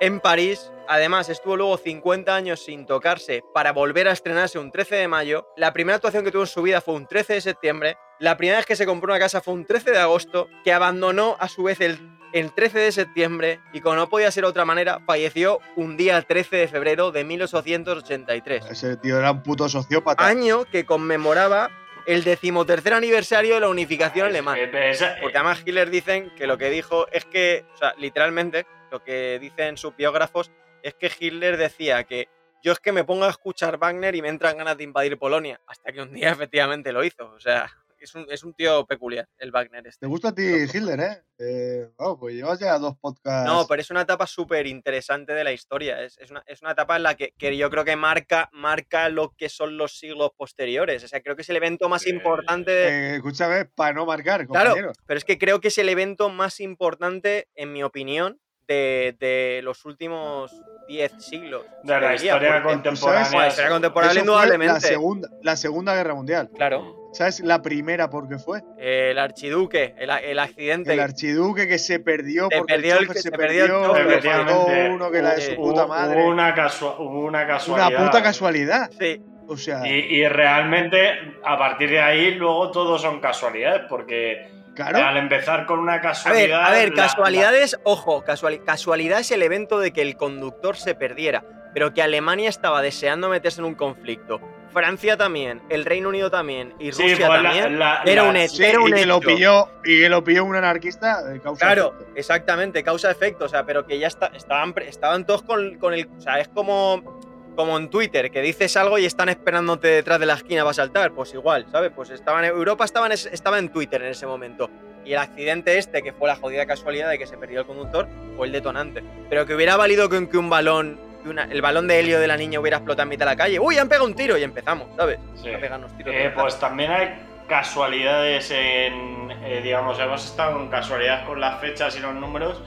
S7: en París. Además, estuvo luego 50 años sin tocarse para volver a estrenarse un 13 de mayo. La primera actuación que tuvo en su vida fue un 13 de septiembre. La primera vez que se compró una casa fue un 13 de agosto, que abandonó a su vez el, el 13 de septiembre y como no podía ser de otra manera, falleció un día 13 de febrero de 1883.
S5: Ese tío era un puto sociópata.
S7: Año que conmemoraba el decimotercer aniversario de la unificación alemana.
S6: Pero esa-
S7: Porque además Hitler dicen que lo que dijo es que, o sea, literalmente, lo que dicen sus biógrafos es que Hitler decía que yo es que me pongo a escuchar Wagner y me entran ganas de invadir Polonia, hasta que un día efectivamente lo hizo. O sea, es un, es un tío peculiar, el Wagner
S5: ¿Te
S7: este.
S5: gusta a ti Hitler, eh? eh oh, pues llevas ya dos podcasts.
S7: No, pero es una etapa súper interesante de la historia. Es, es una, es una etapa en la que, que yo creo que marca, marca lo que son los siglos posteriores. O sea, creo que es el evento más
S6: Eh,
S7: importante de,
S5: Eh, escúchame, para no marcar,
S7: Claro,
S5: compañero.
S7: pero es que creo que es el evento más importante, en mi opinión, de, de los últimos 10 siglos.
S6: de la
S7: te diría,
S6: historia contemporánea.
S7: Bueno, la historia contemporánea, indudablemente.
S5: La segunda, la segunda Guerra Mundial.
S7: Claro.
S5: ¿Sabes la primera por qué fue?
S7: El archiduque, el, el accidente.
S5: El archiduque que se perdió
S7: Se
S5: porque
S7: perdió el
S5: el se
S7: se perdió el
S5: perdió,
S7: chofer,
S5: le faltó
S6: efectivamente.
S5: uno que la de su
S7: Eh,
S5: puta
S6: Hubo-
S5: madre.
S6: Hubo una, casua- hubo una casualidad.
S5: Una puta casualidad.
S7: Sí,
S5: O sea,
S6: Y, y realmente, a partir de ahí, luego todo son casualidades, porque
S5: claro.
S6: al empezar con una
S7: A ver,
S6: casualidad.
S7: a ver,
S6: la-
S7: casualidades, ojo, casuali- casualidad es el evento de que el conductor se perdiera, pero que Alemania estaba deseando meterse en un conflicto. Francia también, el Reino Unido también y
S6: sí,
S7: Rusia
S6: pues
S7: también.
S6: la-
S7: era
S6: la-
S7: un hecho.
S5: Sí,
S7: era un
S5: y que lo pilló y que lo pilló un anarquista eh, causa
S7: Claro,
S5: efecto.
S7: exactamente, causa-efecto, o sea, pero que ya está, estaban, estaban todos con, con el... O sea, es como, como en Twitter, que dices algo y están esperándote detrás de la esquina para saltar, pues igual, ¿sabes? Pues estaban, Europa estaba en, estaba en Twitter en ese momento. Y el accidente este, que fue la jodida casualidad de que se perdió el conductor, fue el detonante. Pero que hubiera valido con que un balón, que una- el balón de helio de la niña hubiera explotado en mitad de la calle. ¡Uy, han pegado un tiro! Y empezamos, ¿sabes?
S6: Sí.
S7: A pegarnos tiros. de
S6: Eh, pues también hay casualidades en, eh, digamos, hemos estado en casualidades con las fechas y los números,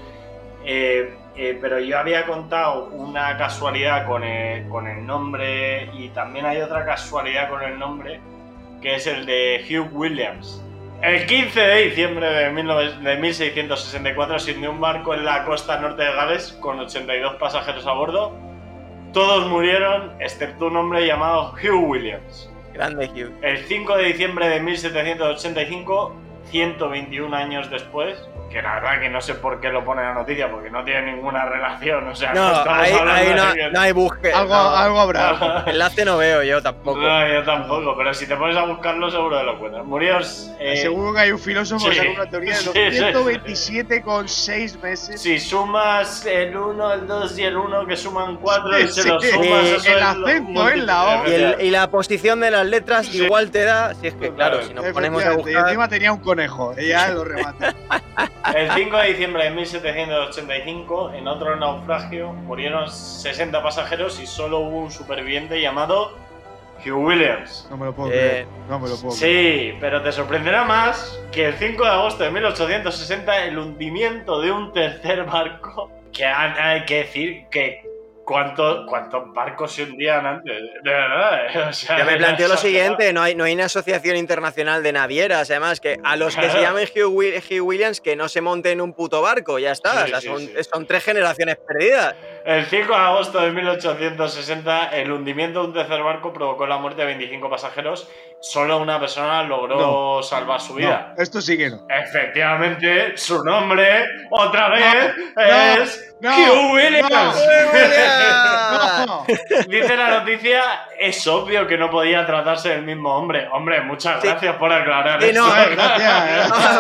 S6: eh, pero yo había contado una casualidad con el, con el nombre y también hay otra casualidad con el nombre, que es el de Hugh Williams. El 15 de diciembre de, 19 de 1664 se hundió un barco en la costa norte de Gales con 82 pasajeros a bordo. Todos murieron, excepto un hombre llamado Hugh Williams.
S7: Grande Hugh.
S6: El 5 de diciembre de 1785, 121 años después, que la verdad que no sé por qué lo pone en la noticia, porque no tiene ninguna relación, o sea,
S7: No,
S6: estamos
S7: ahí, ahí no,
S6: que-
S7: no hay búsqueda.
S5: Algo,
S7: no.
S5: algo habrá.
S7: Enlace no veo yo tampoco.
S6: No, yo tampoco, pero si te pones a buscarlo seguro que lo encuentras. Murió... eh,
S5: Seguro que hay un filósofo que
S6: sí.
S5: saca una teoría de los
S6: Sí, sí, sí.
S5: 127 con 6 meses.
S6: si sumas el 1, el 2 y el 1, que suman 4 y se los sumas,
S5: El
S6: eso es lo-
S5: acento en la O.
S7: Y, el- y la posición de las letras
S6: Sí.
S7: igual te da. Si es que, claro,
S6: Claro,
S7: si nos ponemos a
S5: Efectivamente, Y
S7: buscar.
S5: encima tenía un conejo. Ella lo remata.
S6: El 5 de diciembre de 1785, en otro naufragio, murieron 60 pasajeros y solo hubo un superviviente llamado Hugh Williams.
S5: No me lo puedo
S7: Eh,
S5: creer. No me lo puedo creer.
S6: Sí, pero te sorprenderá más que el 5 de agosto de 1860 el hundimiento de un tercer barco, que hay que decir que cuánto- cuántos barcos se hundían antes, de verdad. eh, o sea,
S7: Yo me planteo lo siguiente, no hay, no hay una asociación internacional de navieras, además, que a los que se llamen Hugh, Hugh Williams que no se monten en un puto barco, ya está.
S6: Sí,
S7: o sea,
S6: sí,
S7: son,
S6: sí.
S7: son tres generaciones perdidas.
S6: El 5 de agosto de 1860, el hundimiento de un tercer barco provocó la muerte de 25 pasajeros. Solo una persona logró salvar su vida.
S5: No, esto sí que no.
S6: Efectivamente, su nombre, otra vez,
S5: no.
S6: es
S5: No,
S6: ¡Hugh Williams!
S5: no, no.
S6: Dice la noticia, es obvio que no podía tratarse del mismo hombre. Hombre, muchas
S7: Sí.
S6: gracias por aclarar
S7: Sí,
S6: eso.
S5: gracias,
S7: No,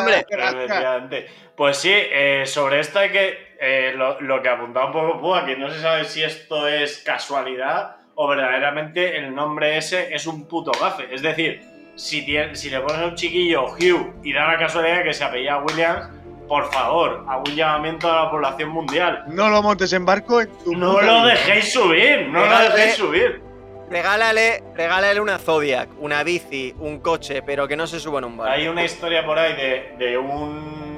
S7: hombre.
S6: Pues sí, eh, sobre esto hay que. Eh, lo, lo que apuntaba un poco Púa, que no se sabe si esto es casualidad o verdaderamente el nombre ese es un puto gafe. Es decir, si, tie- si le pones a un chiquillo Hugh y da la casualidad que se apellida Williams, por favor, hago un llamamiento a la población mundial.
S5: No lo montes en barco en tu
S6: No lo dejéis subir, no lo dejéis subir.
S7: Regálale, regálale una Zodiac, una bici, un coche, pero que no se suba en un barco.
S6: Hay una historia por ahí de, de un,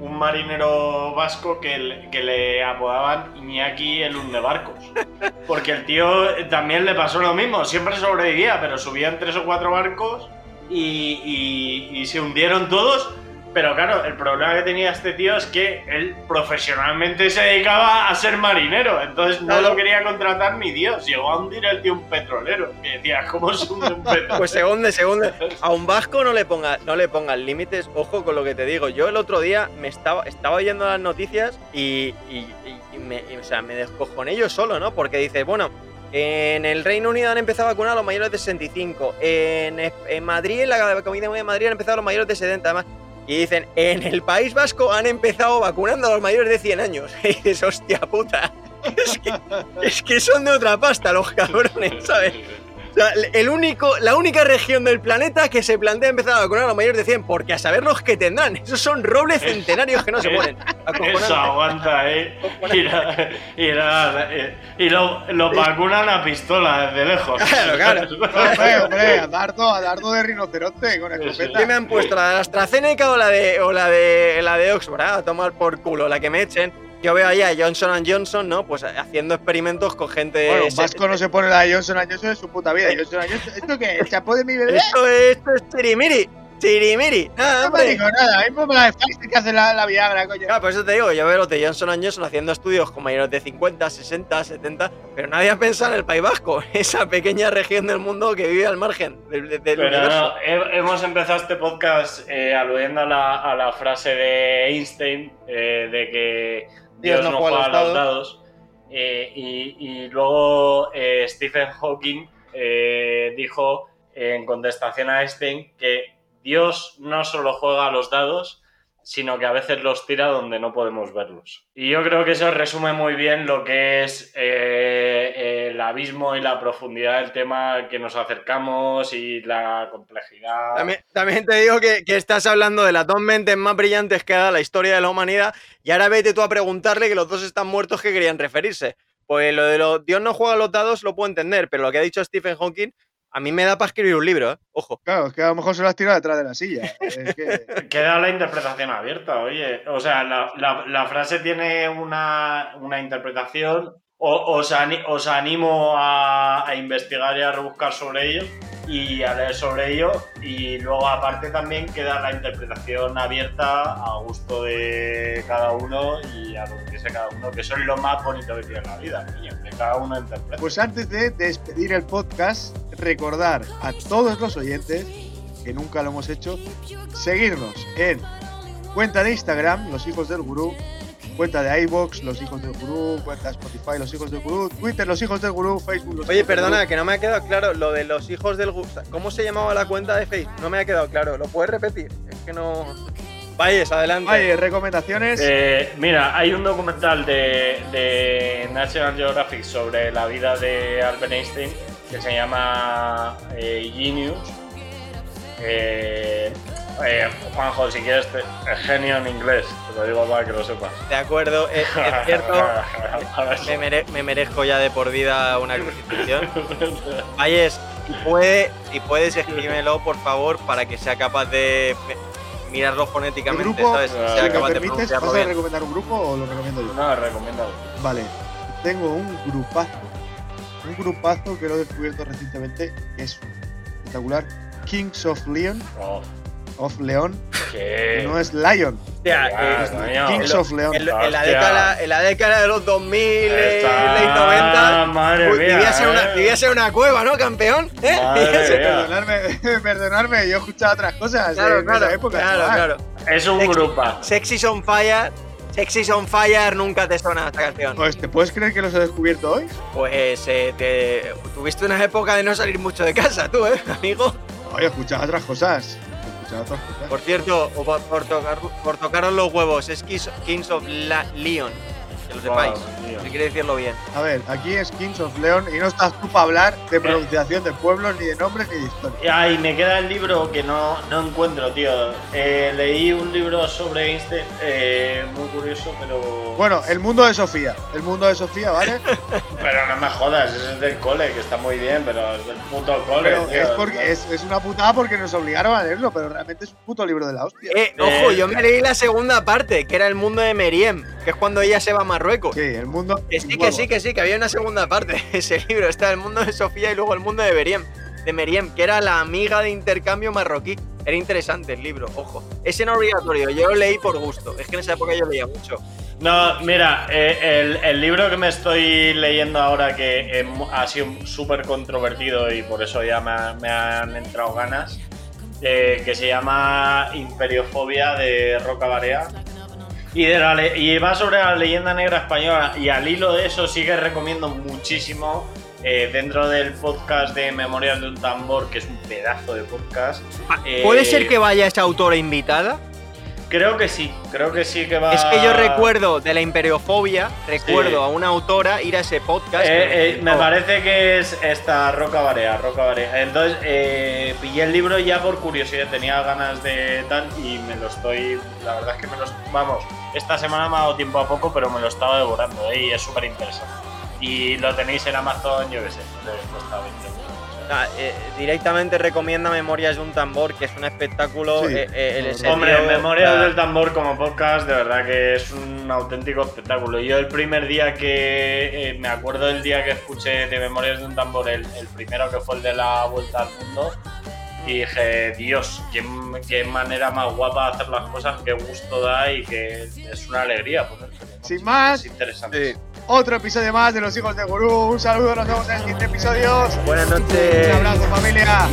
S6: un marinero vasco que, le- que le apodaban Iñaki el hundebarcos. Porque el tío también le pasó lo mismo, siempre sobrevivía, pero subía en tres o cuatro barcos y- y se hundieron todos. Pero claro, el problema que tenía este tío es que él profesionalmente se dedicaba a ser marinero, entonces no
S7: Claro.
S6: lo quería contratar ni Dios. Llegó a hundir el tío un petrolero, que decía, ¿cómo se hunde un petrolero?
S7: Pues según de según de- a un vasco no le ponga no le pongas límites, ojo con lo que te digo. Yo el otro día me estaba estaba oyendo las noticias y, y- y- y me, y, o sea, me descojoné yo solo, ¿no? Porque dices, bueno, en el Reino Unido han empezado a vacunar a los mayores de 65, en, en Madrid, en la Comunidad de Madrid han empezado a los mayores de 70 además. Y dicen, en el País Vasco han empezado vacunando a los mayores de 100 años. Y dices, hostia puta. Es que, es que son de otra pasta los cabrones, ¿sabes? O sea, el único, la única región del planeta que se plantea empezar a vacunar a los mayores de 100, porque a saber los que tendrán. Esos son robles centenarios que no se ponen.
S6: Eso aguanta, ¿eh? Y, la- y la- y lo, lo vacunan a pistola desde lejos.
S7: Claro, claro.
S5: Hombre, hombre, a dardo, a dardo de rinoceronte con escopeta.
S7: ¿Qué me han puesto? ¿La de AstraZeneca o la de, o la de, la de Oxford? Ah, A tomar por culo, la que me echen. Yo veo allá a Johnson Johnson, ¿no? Pues haciendo experimentos con gente...
S5: Bueno, vasco no se pone la de Johnson Johnson en su puta vida. Johnson Johnson, ¿esto qué? ¿El chapó de mi bebé?
S7: Esto es, esto es chirimiri. Chirimiri. Ah,
S5: No me digo nada, es como la de Pfizer que hace la, la Viagra, coño.
S7: Claro, por eso te digo, yo veo los de Johnson Johnson haciendo estudios con mayores de 50, 60, 70, pero nadie ha pensado en el País Vasco, esa pequeña región del mundo que vive al margen del, del
S6: Pero
S7: universo.
S6: no, he- hemos empezado este podcast eh, aludiendo a la, a la frase de Einstein eh, de que Dios, no, juega a los dados. Eh, y, y luego eh, Stephen Hawking eh, dijo en contestación a Einstein que Dios no solo juega a los dados, sino que a veces los tira donde no podemos verlos. Y yo creo que eso resume muy bien lo que es eh, el abismo y la profundidad del tema que nos acercamos y la complejidad.
S7: También, también te digo que, que estás hablando de las dos mentes más brillantes que ha dado la historia de la humanidad y ahora vete tú a preguntarle que los dos están muertos que querían referirse. Pues lo de los Dios no juega a los dados lo puedo entender, pero lo que ha dicho Stephen Hawking a mí me da para escribir un libro, ¿eh? Ojo.
S5: Claro, es que a lo mejor se lo has tirado detrás de la silla. Es que...
S6: Queda la interpretación abierta, oye. O sea, la, la- la frase tiene una, una interpretación. O- os, ani- os animo a, a investigar y a rebuscar sobre ello y a leer sobre ello. Y luego, aparte, también queda la interpretación abierta a gusto de cada uno y a lo que piense cada uno, que eso es lo más bonito que tiene la vida, niño, que cada uno interpreta.
S5: Pues antes de despedir el podcast, recordar a todos los oyentes, que nunca lo hemos hecho, seguirnos en cuenta de Instagram, Los Hijos del Gurú, cuenta de iBox, Los Hijos del Gurú, cuenta de Spotify, Los Hijos del Gurú, Twitter, Los Hijos del Gurú, Facebook, Los
S7: Oye,
S5: Hijos del
S7: perdona,
S5: Gurú.
S7: que no me ha quedado claro lo de los hijos del... gu- ¿Cómo se llamaba la cuenta de Facebook? No me ha quedado claro. ¿Lo puedes repetir? Es que no... Vayas, adelante.
S5: Vale, recomendaciones.
S6: Eh, mira, hay un documental de, de National Geographic sobre la vida de Albert Einstein que se llama eh, Genius. Eh, eh, Juanjo, si quieres, te- genio en inglés, te lo digo para que lo sepas.
S7: De acuerdo, es, es cierto. me, mere- me merezco ya de por vida una crucifixión. Valles, si, puede, si puedes, escríbemelo, por favor, para que sea capaz de me- mirarlo
S5: ¿El
S7: fonéticamente,
S5: grupo?
S7: ¿sabes?
S6: si
S7: sea
S5: Si me
S7: capaz de
S5: permites,
S7: pronunciarlo
S5: ¿vas a recomendar un grupo o lo recomiendo yo?
S6: No, recomendado.
S5: Vale, tengo un grupazo, un grupazo que lo he descubierto recientemente, que es espectacular, Kings of Leon,
S6: Oh,
S5: of
S6: ¿qué?
S5: no es Lion,
S7: Hostia, eh,
S6: coño.
S5: Kings of Leon.
S7: en, en la década, en la década de los 2000, eh,
S6: Está-
S7: late 90,
S6: madre
S7: uy,
S6: mía,
S7: vivía, ser una,
S6: eh.
S7: vivía ser una cueva, ¿no, campeón? ¿Eh?
S5: Perdonadme, perdonadme, yo he escuchado otras cosas
S7: Claro,
S5: en
S7: claro,
S5: esa época.
S7: claro, claro.
S6: Es un
S7: Sexy-
S6: grupo.
S7: Sexy on Fire, Sexy on Fire nunca te suena esta canción.
S5: Pues, ¿te puedes creer que los he descubierto hoy?
S7: Pues eh, te- tuviste una época de no salir mucho de casa, tú, ¿eh, amigo?
S5: Oye, escuchaba otras cosas. Otras cosas.
S7: Por cierto, por, por tocar, por tocaros los huevos, es Kings, Kings of La- Leon. Que lo sepáis.
S6: Wow,
S7: si quiere decirlo bien.
S5: A ver, aquí es Kings of Leon y no estás tú para hablar de pronunciación de pueblos, ni de nombres, ni de historia.
S6: Ay, me queda el libro que no, no encuentro, tío. Eh, leí un libro sobre Einstein, eh, muy curioso, pero.
S5: Bueno, el mundo de Sofía. El mundo de Sofía, ¿vale?
S6: Pero no me jodas, ese es del cole, que está muy bien, pero es del puto cole.
S5: Pero
S6: tío.
S5: es, porque, es, es una putada porque nos obligaron a leerlo, pero realmente es un puto libro de la hostia.
S7: Eh, ojo, yo me leí la segunda parte, que era el mundo de Meriem, que es cuando ella se va a Marruecos.
S5: Sí, el mundo.
S7: Que sí, que sí, que sí, que había una segunda parte de ese libro. Está el mundo de Sofía y luego el mundo de Meriem, de Meriem, que era la amiga de intercambio marroquí. Era interesante el libro, ojo. Ese no obligatorio, yo lo leí por gusto. Es que en esa época yo leía mucho.
S6: No, mira, eh, el, el libro que me estoy leyendo ahora que eh, ha sido súper controvertido y por eso ya me, ha- me han entrado ganas, eh, que se llama Imperiofobia de Roca Barea. Y, de la y va sobre la leyenda negra española. Y al hilo de eso sí que recomiendo muchísimo eh, dentro del podcast de Memorias de un Tambor, que es un pedazo de podcast. eh,
S7: ¿Puede ser que vaya esa autora invitada?
S6: Creo que sí, creo que sí que va
S7: Es que yo recuerdo de la imperiofobia, recuerdo
S6: Sí.
S7: a una autora ir a ese podcast.
S6: Eh, eh, me
S7: flipó.
S6: parece que es esta Roca Barea, Roca Barea. Entonces, eh, pillé el libro ya por curiosidad, tenía ganas de tal y me lo estoy. La verdad es que me lo. Vamos, esta semana me ha dado tiempo a poco, pero me lo estaba devorando ¿eh? y es súper interesante. Y lo tenéis en Amazon, yo qué sé, cuesta 20
S7: eh, directamente recomienda Memorias de un tambor, que es un espectáculo.
S5: Sí.
S7: eh, eh, el
S6: Hombre, Memorias
S7: la-
S6: del Tambor como podcast, de verdad que es un auténtico espectáculo. Yo el primer día que, eh, me acuerdo del día que escuché de Memorias de un Tambor, el, el primero que fue el de la Vuelta al Mundo, y dije, Dios, qué, qué manera más guapa de hacer las cosas, qué gusto da y que es una alegría. ponértelo, ¿no?
S5: Sin más,
S6: Es interesante
S5: otro episodio más de Los Hijos de Gurú. Un saludo, nos vemos en el siguiente episodio.
S7: Buenas noches.
S5: Un abrazo, familia.